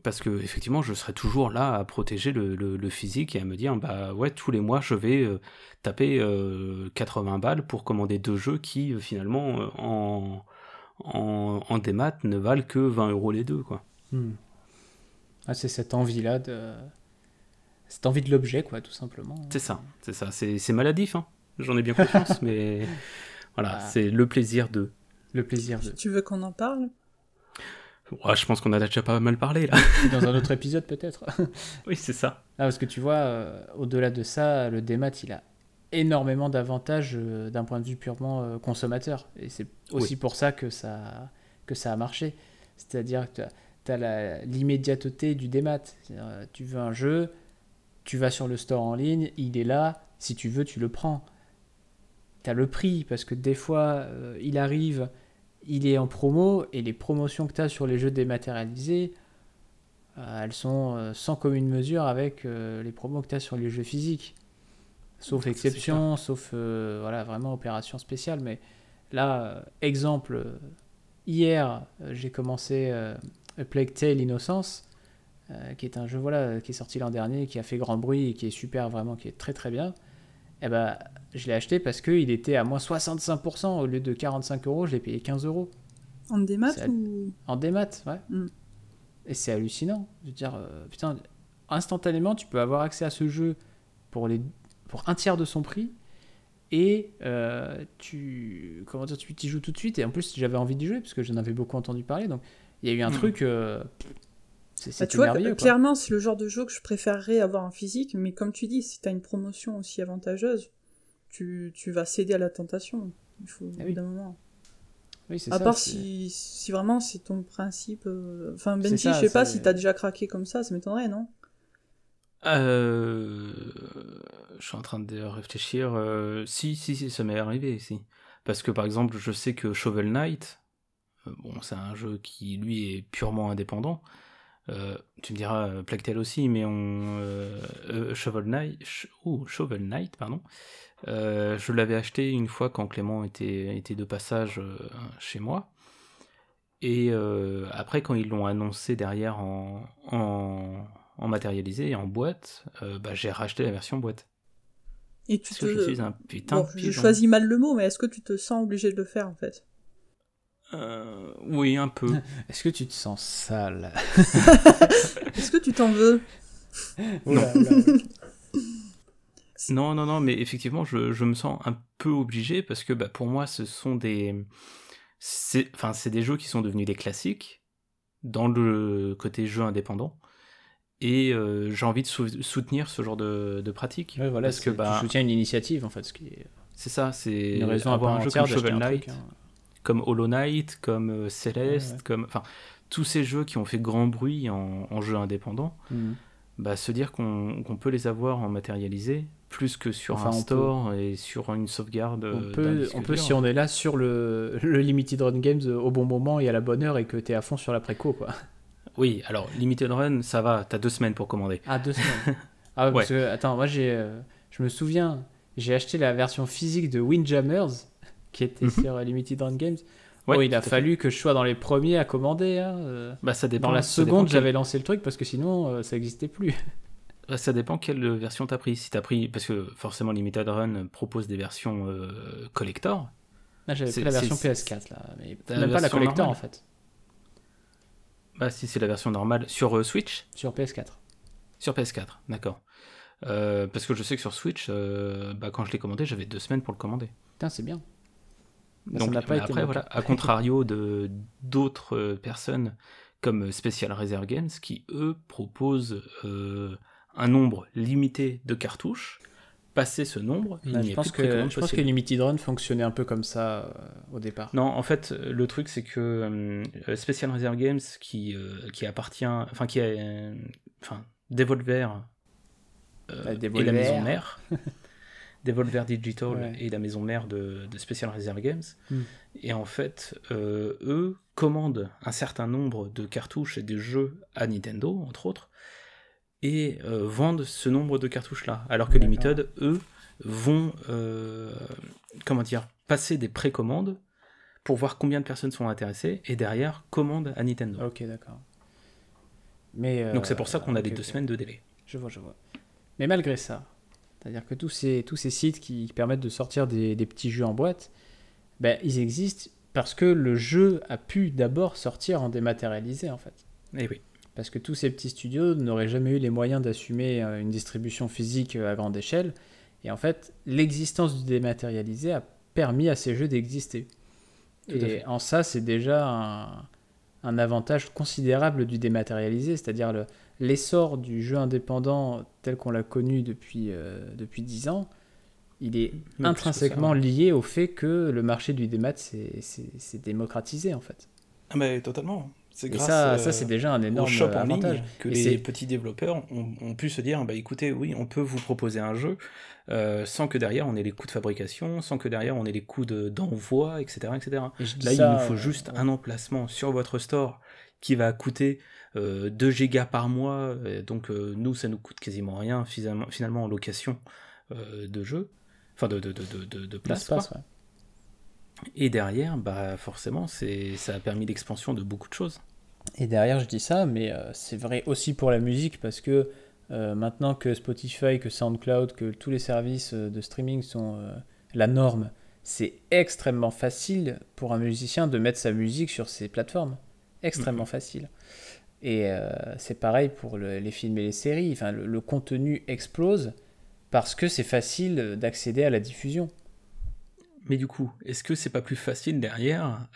Parce que effectivement, je serai toujours là à protéger le, le, physique et à me dire, bah ouais, tous les mois, je vais euh, taper 80 euh, balles pour commander deux jeux qui finalement en, en, en démat ne valent que 20 euros les deux, quoi. Hmm. Ah, c'est cette envie-là de cette envie de l'objet, quoi, tout simplement. C'est ça, c'est ça. C'est maladif, hein. j'en ai bien confiance, mais voilà, ah. c'est le plaisir de. Le plaisir de. Tu veux qu'on en parle Je pense qu'on a déjà pas mal parlé, là. Dans un autre épisode, peut-être. oui, c'est ça. Ah, parce que tu vois, euh, au-delà de ça, le démat, il a énormément d'avantages euh, d'un point de vue purement euh, consommateur. Et c'est aussi pour ça que ça, que ça a marché. C'est-à-dire que tu as l'immédiateté du démat. Tu veux un jeu, tu vas sur le store en ligne, il est là, si tu veux, tu le prends. Tu as le prix, parce que des fois, euh, il arrive, il est en promo, et les promotions que tu as sur les jeux dématérialisés, euh, elles sont euh, sans commune mesure avec les promos que tu as sur les jeux physiques. Sauf exception, sauf voilà, vraiment opération spéciale. Mais là, exemple, hier, j'ai commencé A Plague Tale Innocence. Euh, qui est un jeu voilà, qui est sorti l'an dernier, qui a fait grand bruit et qui est super, vraiment, qui est très très bien. Et eh ben, je l'ai acheté parce qu'il était à moins 65%, au lieu de 45 euros, je l'ai payé 15 euros. En démat ou... En démat, ouais. Hmm. Et c'est hallucinant. Je veux dire, euh, putain, instantanément, tu peux avoir accès à ce jeu pour, les... pour un tiers de son prix. Et euh, tu comment dire, tu y joues tout de suite. Et en plus, j'avais envie d'y jouer parce que j'en avais beaucoup entendu parler. Donc, il y a eu un hmm. truc. C'est bah, tu vois, clairement, c'est le genre de jeu que je préférerais avoir en physique, mais comme tu dis, si tu as une promotion aussi avantageuse, tu, tu vas céder à la tentation. Il faut ah oui. d'un moment. Oui, à ça, part si, si, vraiment c'est ton principe. Euh, enfin, Benji, je sais pas si t'as déjà craqué comme ça, ça m'étonnerait, non? Euh... Je suis en train de réfléchir. Euh, si, si, si, ça m'est arrivé, si. Parce que par exemple, je sais que Shovel Knight, euh, bon, c'est un jeu qui lui est purement indépendant. Euh, tu me diras euh, Plague aussi, mais on euh, Shovel Knight, Shovel Knight, pardon. je l'avais acheté une fois quand Clément était, était de passage chez moi. Et après, quand ils l'ont annoncé derrière en, en, matérialisé, en boîte, bah, j'ai racheté la version boîte. Et tu te... je un putain J'ai choisi mal le mot, mais est-ce que tu te sens obligé de le faire en fait? Euh, oui, un peu. Est-ce que tu te sens sale? Est-ce que tu t'en veux? Non. non, non, mais effectivement, je, je, me sens un peu obligé parce que bah, pour moi, ce sont des. C'est enfin, des jeux qui sont devenus des classiques dans le côté jeu indépendant. Et euh, j'ai envie de soutenir ce genre de, de pratique. voilà, parce que bah, tu soutiens une initiative en fait. Ce qui est... C'est ça, c'est une raison avoir un jeu comme Shovel Knight. Hein comme Hollow Knight, comme euh, Celeste, comme enfin tous ces jeux qui ont fait grand bruit en, jeu indépendant, mhm. bah, se dire qu'on peut les avoir en matérialisé plus que sur un store et sur une sauvegarde. On euh, peut, on peut si on est là sur le, le, Limited Run Games au bon moment et à la bonne heure et que tu es à fond sur la préco quoi. Oui, alors Limited Run, ça va, t'as deux semaines pour commander. Ah, deux semaines. ah, parce que, attends, moi j'ai, euh, je me souviens, j'ai acheté la version physique de Windjammers qui était mhm. sur Limited Run Games. oh, il a fallu que je sois dans les premiers à commander. Hein, euh. Bah, ça dépend, dans la seconde, j'avais lancé le truc parce que sinon, euh, ça n'existait plus. Bah, ça dépend quelle version t'as pris. Si t'as pris, parce que forcément Limited Run propose des versions euh, collector. Ah, j'avais pris la version PS4 là, mais même pas la collector en fait. Bah si c'est la version normale sur Switch. Sur PS4. Sur PS4, d'accord. parce que je sais que sur Switch, bah, quand je l'ai commandé, j'avais deux semaines pour le commander. Putain, c'est bien. Bah, Donc, après, voilà, à contrario de d'autres personnes comme Special Reserve Games, qui eux proposent euh, un nombre limité de cartouches. Passer ce nombre, il je, pense que, je pense que Limited Run fonctionnait un peu comme ça euh, au départ. Non, en fait, le truc c'est que euh, Special Reserve Games, qui, qui appartient, enfin qui est, enfin Devolver Bah, et la maison mère. Devolver Digital Ouais. et la maison mère de, de Special Reserve Games. Hmm. Et en fait, euh, eux commandent un certain nombre de cartouches et de jeux à Nintendo, entre autres, et euh, vendent ce nombre de cartouches-là. Alors que. Limited, eux, vont euh, comment dire, passer des précommandes pour voir combien de personnes sont intéressées, et derrière, commandent à Nintendo. Ok, d'accord. Mais Donc c'est pour ça qu'on a les ok, deux semaines de délai. Je vois, je vois. Mais malgré ça, c'est-à-dire que tous ces, tous ces sites qui, permettent de sortir des, des petits jeux en boîte, ben, ils existent parce que le jeu a pu d'abord sortir en dématérialisé, en fait. Et oui. Parce que tous ces petits studios n'auraient jamais eu les moyens d'assumer euh, une distribution physique euh, à grande échelle. Et en fait, l'existence du dématérialisé a permis à ces jeux d'exister. Et en ça, c'est déjà un, un avantage considérable du dématérialisé, c'est-à-dire le- l'essor du jeu indépendant tel qu'on l'a connu depuis, euh, depuis 10 ans, il est Même ça, intrinsèquement ouais. lié au fait que le marché du démat s'est s'est- s'est démocratisé en fait. Ah mais totalement. C'est Et grâce ça, euh, ça c'est déjà un énorme shop en avantage. ligne que Et les petits développeurs ont, ont pu se dire bah écoutez oui on peut vous proposer un jeu euh, sans que derrière on ait les coûts de fabrication sans que derrière on ait les coûts de- d'envoi etc etc et là il ça, nous faut euh, juste un emplacement sur votre store qui va coûter euh, 2 gigas par mois et donc euh, nous ça nous coûte quasiment rien finalement, finalement en location euh, de jeu enfin de, de, de, de, place ouais. et derrière bah forcément ça a permis l'expansion de beaucoup de choses Et derrière, je dis ça, mais euh, c'est vrai aussi pour la musique parce que euh, maintenant que Spotify, que SoundCloud, que tous les services euh, de streaming sont euh, la norme, c'est extrêmement facile pour un musicien de mettre sa musique sur ces plateformes. Extrêmement facile. Et euh, c'est pareil pour le- les films et les séries. Enfin, le, le contenu explose parce que c'est facile d'accéder à la diffusion. Mais du coup, est-ce que c'est pas plus facile derrière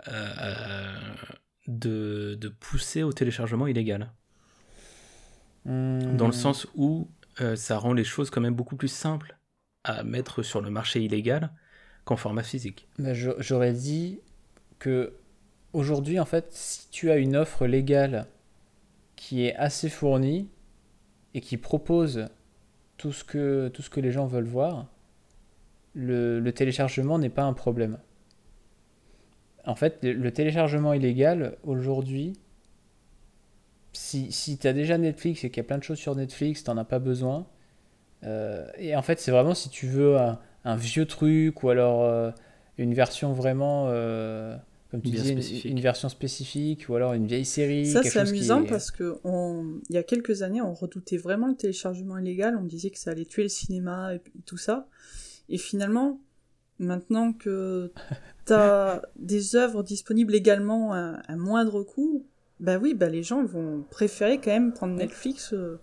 de, de pousser au téléchargement illégal Dans le Hmm. sens où euh, ça rend les choses quand même beaucoup plus simples à mettre sur le marché illégal qu'en format physique. Ben, je- J'aurais dit que aujourd'hui, en fait, si tu as une offre légale qui est assez fournie et qui propose tout ce que, tout ce que les gens veulent voir, le, le téléchargement n'est pas un problème. En fait, le, téléchargement illégal, aujourd'hui, si, si tu as déjà Netflix et qu'il y a plein de choses sur Netflix, tu n'en as pas besoin. Euh, et en fait, c'est vraiment si tu veux un, un vieux truc ou alors euh, une version vraiment, euh, comme tu Bien disais, une, version spécifique ou alors une vieille série. Ça, c'est amusant est- parce que on... il y a quelques années, on redoutait vraiment le téléchargement illégal. On disait que ça allait tuer le cinéma et tout ça. Et finalement, maintenant que t'as des œuvres disponibles légalement à, à moindre coût, bah oui, bah les gens vont préférer quand même prendre Netflix euh,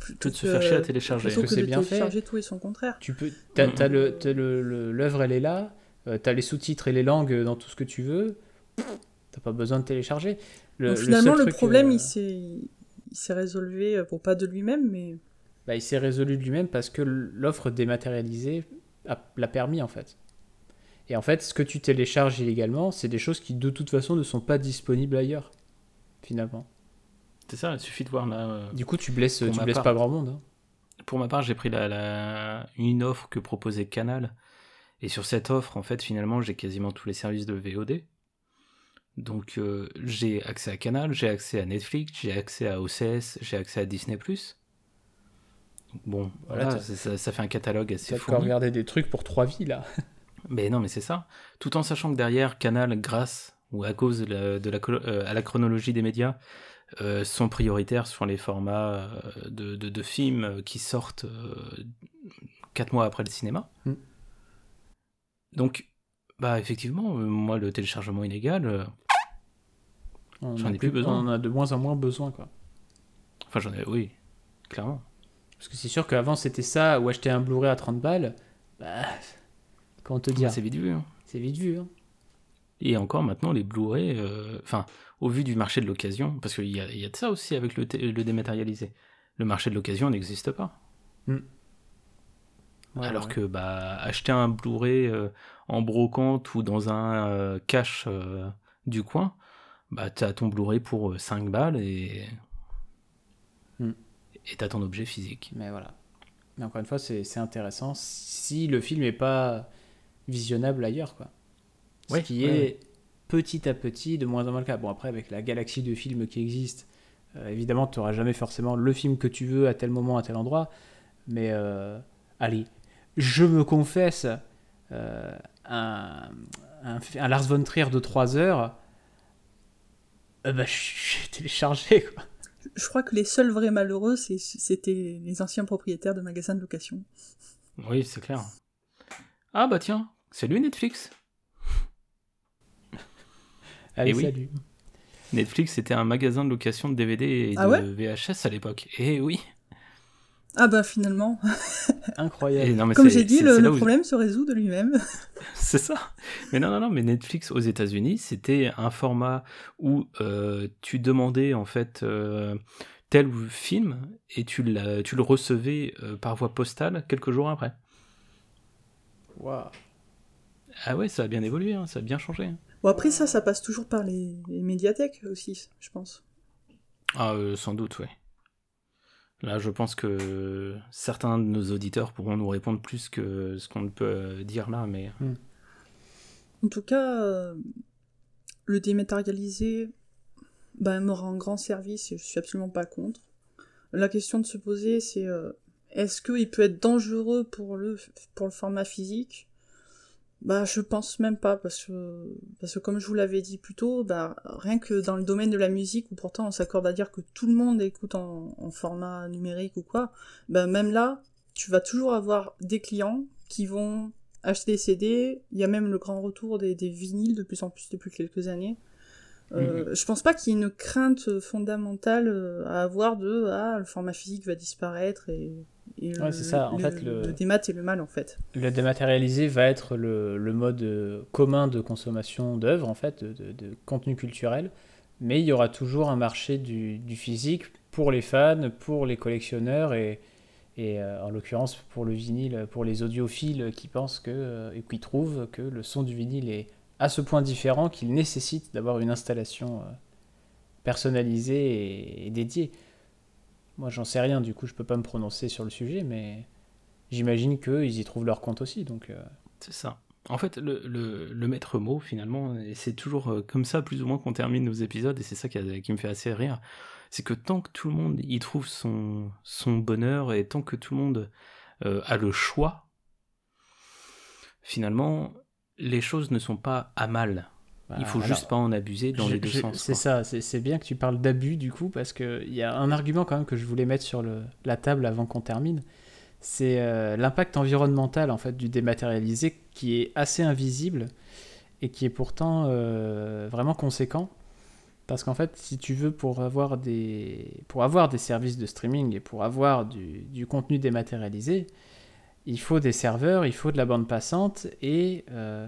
plutôt Tout de se faire chier à télécharger. Parce que que c'est bien fait. télécharger tout et son contraire. Tu peux, t'as, le, l'œuvre, elle est là, euh, t'as les sous-titres et les langues dans tout ce que tu veux. T'as pas besoin de télécharger. Le, Donc le finalement, le, problème, euh, il s'est il s'est résolu pour pas de lui-même, mais bah, il s'est résolu de lui-même parce que l'offre dématérialisée l'a permis en fait. Et en fait, ce que tu télécharges illégalement, c'est des choses qui de toute façon ne sont pas disponibles ailleurs, finalement. C'est ça, il suffit de voir là. euh, Du coup, tu blesses, tu blesses part. pas grand monde. hein. Pour ma part, j'ai pris la, la- une offre que proposait Canal. Et sur cette offre, en fait, finalement, j'ai quasiment tous les services de VOD. Donc, euh, j'ai accès à Canal, j'ai accès à Netflix, j'ai accès à OCS, j'ai accès à Disney+. Bon, Voilà, t'as- ça, fait un catalogue assez fourni. regarder des trucs pour trois vies là. Mais non, mais c'est ça. Tout en sachant que derrière, Canal, grâce ou à cause de la, de la euh, à la chronologie des médias, euh, sont prioritaires sur les formats euh, de, de- de films qui sortent euh, quatre mois après le cinéma. Mm. Donc, bah effectivement, moi, le téléchargement illégal, J'en ai plus besoin. On en a de moins en moins besoin quoi. enfin, j'en ai, oui, clairement. Parce que c'est sûr qu'avant c'était ça, ou acheter un Blu-ray à 30 balles, bah, comment te dire, C'est vite vu. hein. c'est vite vu. hein. Et encore maintenant, les Blu-ray, euh, enfin, au vu du marché de l'occasion, parce qu'il y a, il y a de ça aussi avec le, le dématérialisé. Le marché de l'occasion n'existe pas. Ouais, Alors ouais. que bah, acheter un Blu-ray euh, en brocante ou dans un euh, cache euh, du coin, bah t'as ton Blu-ray pour euh, 5 balles et Hmm. Et t'as ton objet physique. Mais voilà. Mais encore une fois, c'est intéressant si le film n'est pas visionnable ailleurs, quoi. Ce qui est petit à petit de moins en moins le cas. Bon, après, avec la galaxie de films qui existent, euh, évidemment, tu n'auras jamais forcément le film que tu veux à tel moment, à tel endroit. Mais euh, allez, je me confesse, euh, un, un, Lars von Trier de 3 heures, bah, j'ai téléchargé. Quoi. Je crois que les seuls vrais malheureux, c'était les anciens propriétaires de magasins de location. Oui, c'est clair. Ah bah tiens, c'est lui Netflix. Allez, oui. salut. Netflix, c'était un magasin de location de DVD et ah de VHS à l'époque. Et oui. Ah bah finalement. Incroyable. Comme j'ai dit, le, problème se résout de lui-même. c'est ça. Mais non, non, non, mais Netflix aux États-Unis, c'était un format où euh, tu demandais en fait euh, tel film et tu, tu le recevais euh, par voie postale quelques jours après. Waouh. Ah ouais, ça a bien évolué, hein, ça a bien changé. Bon, après ça, ça passe toujours par les, médiathèques aussi, je pense. Ah, euh, sans doute, oui. Là, je pense que certains de nos auditeurs pourront nous répondre plus que ce qu'on ne peut euh, dire là, mais... Hmm. En tout cas, euh, le dématérialisé bah, me rend grand service et je suis absolument pas contre. La question de se poser, c'est est-ce qu'il peut être dangereux pour le, pour le format physique? Bah, je pense même pas, parce que, parce que comme je vous l'avais dit plus tôt, bah, rien que dans le domaine de la musique, où pourtant on s'accorde à dire que tout le monde écoute en, format numérique ou quoi, bah, même là, tu vas toujours avoir des clients qui vont acheter des CD, il y a même le grand retour des, des vinyles de plus en plus depuis quelques années. Euh, mhm. Je pense pas qu'il y ait une crainte fondamentale euh, à avoir de ah le format physique va disparaître et ouais, c'est ça. En fait, le, le démat est le mal, en fait. Le dématérialisé va être le, le mode euh, commun de consommation d'œuvres, en fait, de, de, contenu culturel. Mais il y aura toujours un marché du, du physique pour les fans, pour les collectionneurs et, et euh, en l'occurrence pour le vinyle, pour les audiophiles qui pensent que, euh, et qui trouvent que le son du vinyle est à ce point différent qu'il nécessite d'avoir une installation personnalisée et, dédiée. Moi, j'en sais rien, du coup, je peux pas me prononcer sur le sujet, mais j'imagine qu'ils y trouvent leur compte aussi. Donc, euh. C'est ça. En fait, le, maître mot, finalement, c'est toujours euh, comme ça, plus ou moins, qu'on termine nos épisodes, et c'est ça qui, me fait assez rire, c'est que tant que tout le monde y trouve son, bonheur, et tant que tout le monde euh, a le choix, finalement, les choses ne sont pas à mal. Il faut bah, juste pas en abuser dans les deux sens. C'est ça, c'est bien que tu parles d'abus du coup, parce qu'il y a un argument quand même que je voulais mettre sur le, la table avant qu'on termine. C'est euh, l'impact environnemental en fait du dématérialisé qui est assez invisible et qui est pourtant euh, vraiment conséquent. Parce qu'en fait, si tu veux, pour avoir des, pour avoir des services de streaming et pour avoir du, du contenu dématérialisé, il faut des serveurs, il faut de la bande passante et euh,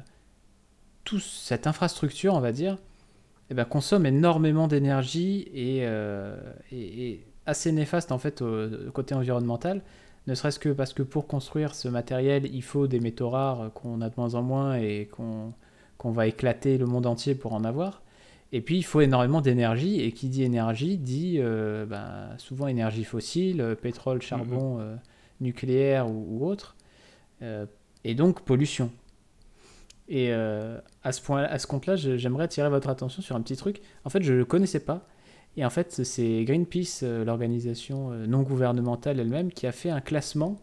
cette infrastructure, on va dire, eh ben, consomme énormément d'énergie et, euh, assez néfaste en fait au, côté environnemental, ne serait-ce que parce que pour construire ce matériel, il faut des métaux rares qu'on a de moins en moins et qu'on va éclater le monde entier pour en avoir. Et puis il faut énormément d'énergie, et qui dit énergie dit euh, ben, souvent énergie fossile, pétrole, charbon, mm-hmm. Euh, nucléaire ou, autre, et donc pollution. Et euh, à ce point, à ce compte-là, j'aimerais attirer votre attention sur un petit truc. En fait, je ne le connaissais pas. Et en fait, c'est Greenpeace, euh, l'organisation euh, non gouvernementale elle-même, qui a fait un classement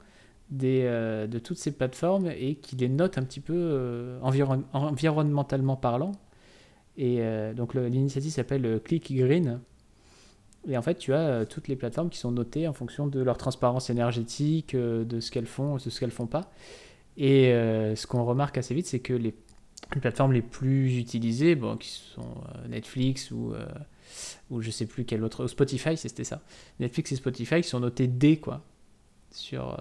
des, de toutes ces plateformes et qui les note un petit peu environnementalement parlant. Et donc l'initiative s'appelle Click Green. Et en fait, tu as toutes les plateformes qui sont notées en fonction de leur transparence énergétique, de ce qu'elles font, de ce qu'elles font pas. Et euh, ce qu'on remarque assez vite, c'est que les, plateformes les plus utilisées, bon, qui sont euh, Netflix ou, euh, ou je sais plus quel autre, Spotify, c'était ça. Netflix et Spotify sont notés D, quoi, sur,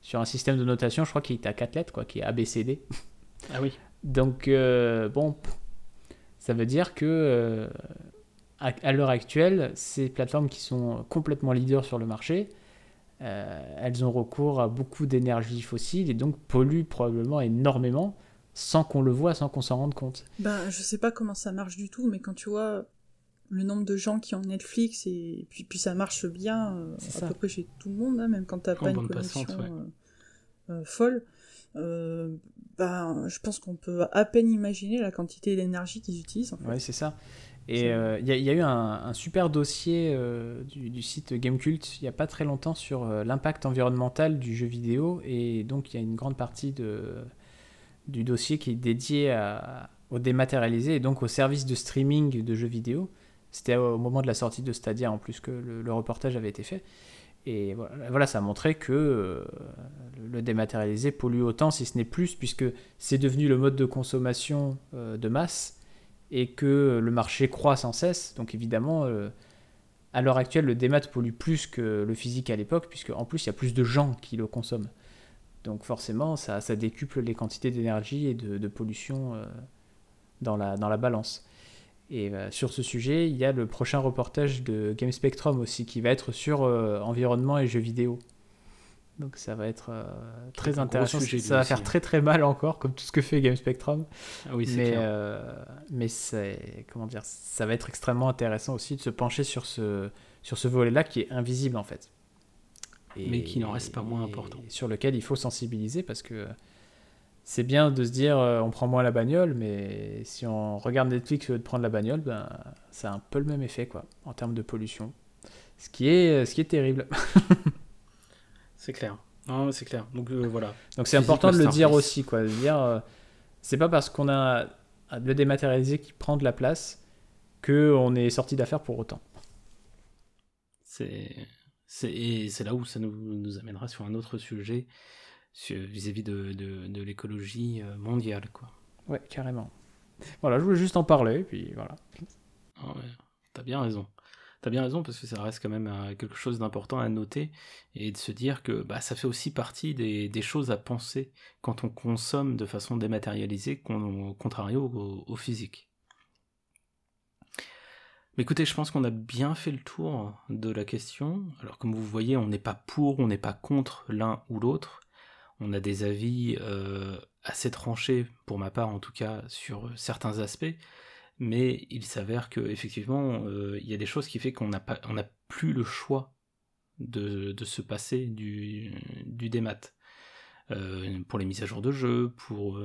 sur un système de notation, je crois qu'il est à 4 lettres, quoi, qui est ABCD. Ah oui. Donc, bon, ça veut dire que à l'heure actuelle, ces plateformes qui sont complètement leaders sur le marché, euh, elles ont recours à beaucoup d'énergie fossile et donc polluent probablement énormément sans qu'on le voit, sans qu'on s'en rende compte. Ben, je sais pas comment ça marche du tout, mais quand tu vois le nombre de gens qui ont Netflix et puis, puis ça marche bien euh, à peu près chez tout le monde, hein, même quand t'as pas une connexion folle. ben, je pense qu'on peut à peine imaginer la quantité d'énergie qu'ils utilisent. En Ouais, c'est ça. Et il y, y, a eu un, super dossier du, du, site Gamecult il n'y a pas très longtemps sur l'impact environnemental du jeu vidéo. Et donc il y a une grande partie de, du dossier qui est dédié à, au dématérialisé et donc au service de streaming de jeux vidéo. C'était au moment de la sortie de Stadia en plus que le, reportage avait été fait. Et voilà, ça a montré que euh, le dématérialisé pollue autant, si ce n'est plus, puisque c'est devenu le mode de consommation euh, de masse et que le marché croît sans cesse. Donc évidemment, euh, à l'heure actuelle, le démat pollue plus que le physique à l'époque, puisque en plus, il y a plus de gens qui le consomment. Donc forcément, ça, décuple les quantités d'énergie et de, pollution dans, la, dans la balance. Et euh, sur ce sujet, il y a le prochain reportage de Game Spectrum aussi qui va être sur euh, environnement et jeux vidéo. Donc ça va être euh, très intéressant. ça va faire très très mal encore, comme tout ce que fait Game Spectrum. Ah oui, mais mais c'est comment dire, ça va être extrêmement intéressant aussi de se pencher sur ce sur ce volet-là qui est invisible en fait. mais qui n'en reste pas moins important. Sur lequel il faut sensibiliser parce que c'est bien de se dire euh, on prend moins la bagnole, mais si on regarde Netflix au lieu de prendre la bagnole, ben, ça a un peu le même effet quoi, en termes de pollution. Ce qui est, ce qui est terrible. c'est clair. c'est clair. Donc euh, voilà. Donc c'est important de le dire aussi, quoi. De dire, euh, c'est pas parce qu'on a le dématérialisé qui prend de la place que on est sorti d'affaire pour autant. C'est c'est là où ça nous, nous amènera sur un autre sujet vis-à-vis de, de, l'écologie euh, mondiale. Quoi. Ouais, carrément. Voilà, je voulais juste en parler, puis voilà. Ouais, t'as bien raison. T'as bien raison parce que ça reste quand même euh, quelque chose d'important à noter et de se dire que bah, ça fait aussi partie des, choses à penser quand on consomme de façon dématérialisée, contrario au, au physique. Mais écoutez, je pense qu'on a bien fait le tour de la question. Alors comme vous voyez, on n'est pas pour, on n'est pas contre l'un ou l'autre on a des avis euh, assez tranchés, pour ma part en tout cas, sur certains aspects, mais il s'avère que effectivement, euh, il y a des choses qui fait qu'on n'a pas, on n'a plus le choix de, se passer du, du démat. Euh, pour les mises à jour de jeux, pour,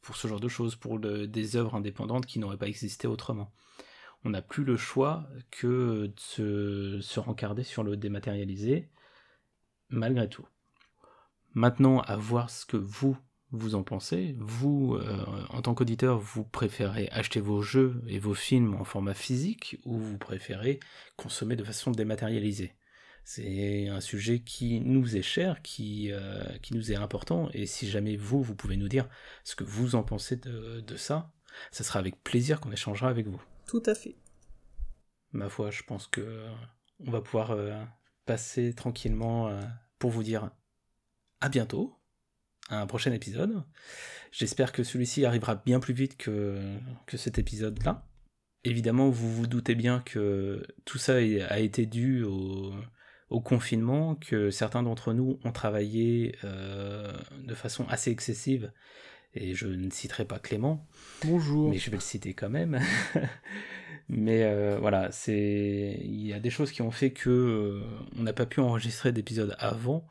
pour ce genre de choses, pour des œuvres indépendantes qui n'auraient pas existé autrement. On n'a plus le choix que de se, se rencarder sur le dématérialisé, malgré tout. Maintenant, à voir ce que vous, vous en pensez. Vous, euh, en tant qu'auditeur, vous préférez acheter vos jeux et vos films en format physique ou vous préférez consommer de façon dématérialisée? C'est un sujet qui nous est cher, qui, euh, qui nous est important, et si jamais vous, vous pouvez nous dire ce que vous en pensez de, de ça, ça sera avec plaisir qu'on échangera avec vous. Tout à fait. Ma foi, je pense que on va pouvoir euh, passer tranquillement pour vous dire à bientôt, à un prochain épisode. J'espère que celui-ci arrivera bien plus vite que, que cet épisode-là. Évidemment, vous vous doutez bien que tout ça a été dû au, au confinement, que certains d'entre nous ont travaillé euh, de façon assez excessive, et je ne citerai pas Clément. Bonjour. Mais je vais le citer quand même. mais euh, voilà, c'est il y a des choses qui ont fait que euh, on n'a pas pu enregistrer d'épisode avant.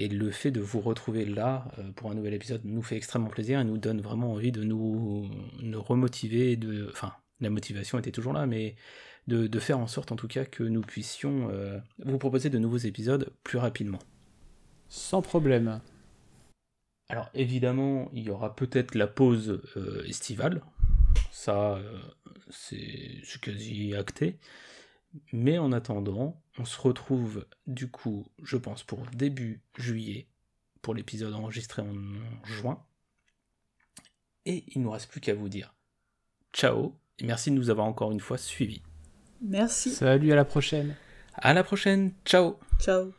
Et le fait de vous retrouver là euh, pour un nouvel épisode nous fait extrêmement plaisir et nous donne vraiment envie de nous, nous remotiver. De, enfin, la motivation était toujours là, mais de, faire en sorte en tout cas que nous puissions euh, vous proposer de nouveaux épisodes plus rapidement. Sans problème. Alors évidemment, il y aura peut-être la pause euh, estivale. Ça, c'est quasi acté. Mais en attendant, on se retrouve du coup, je pense, pour début juillet, pour l'épisode enregistré en juin. Et il ne nous reste plus qu'à vous dire ciao et merci de nous avoir encore une fois suivis. Merci. Salut, à la prochaine. À la prochaine, ciao. Ciao.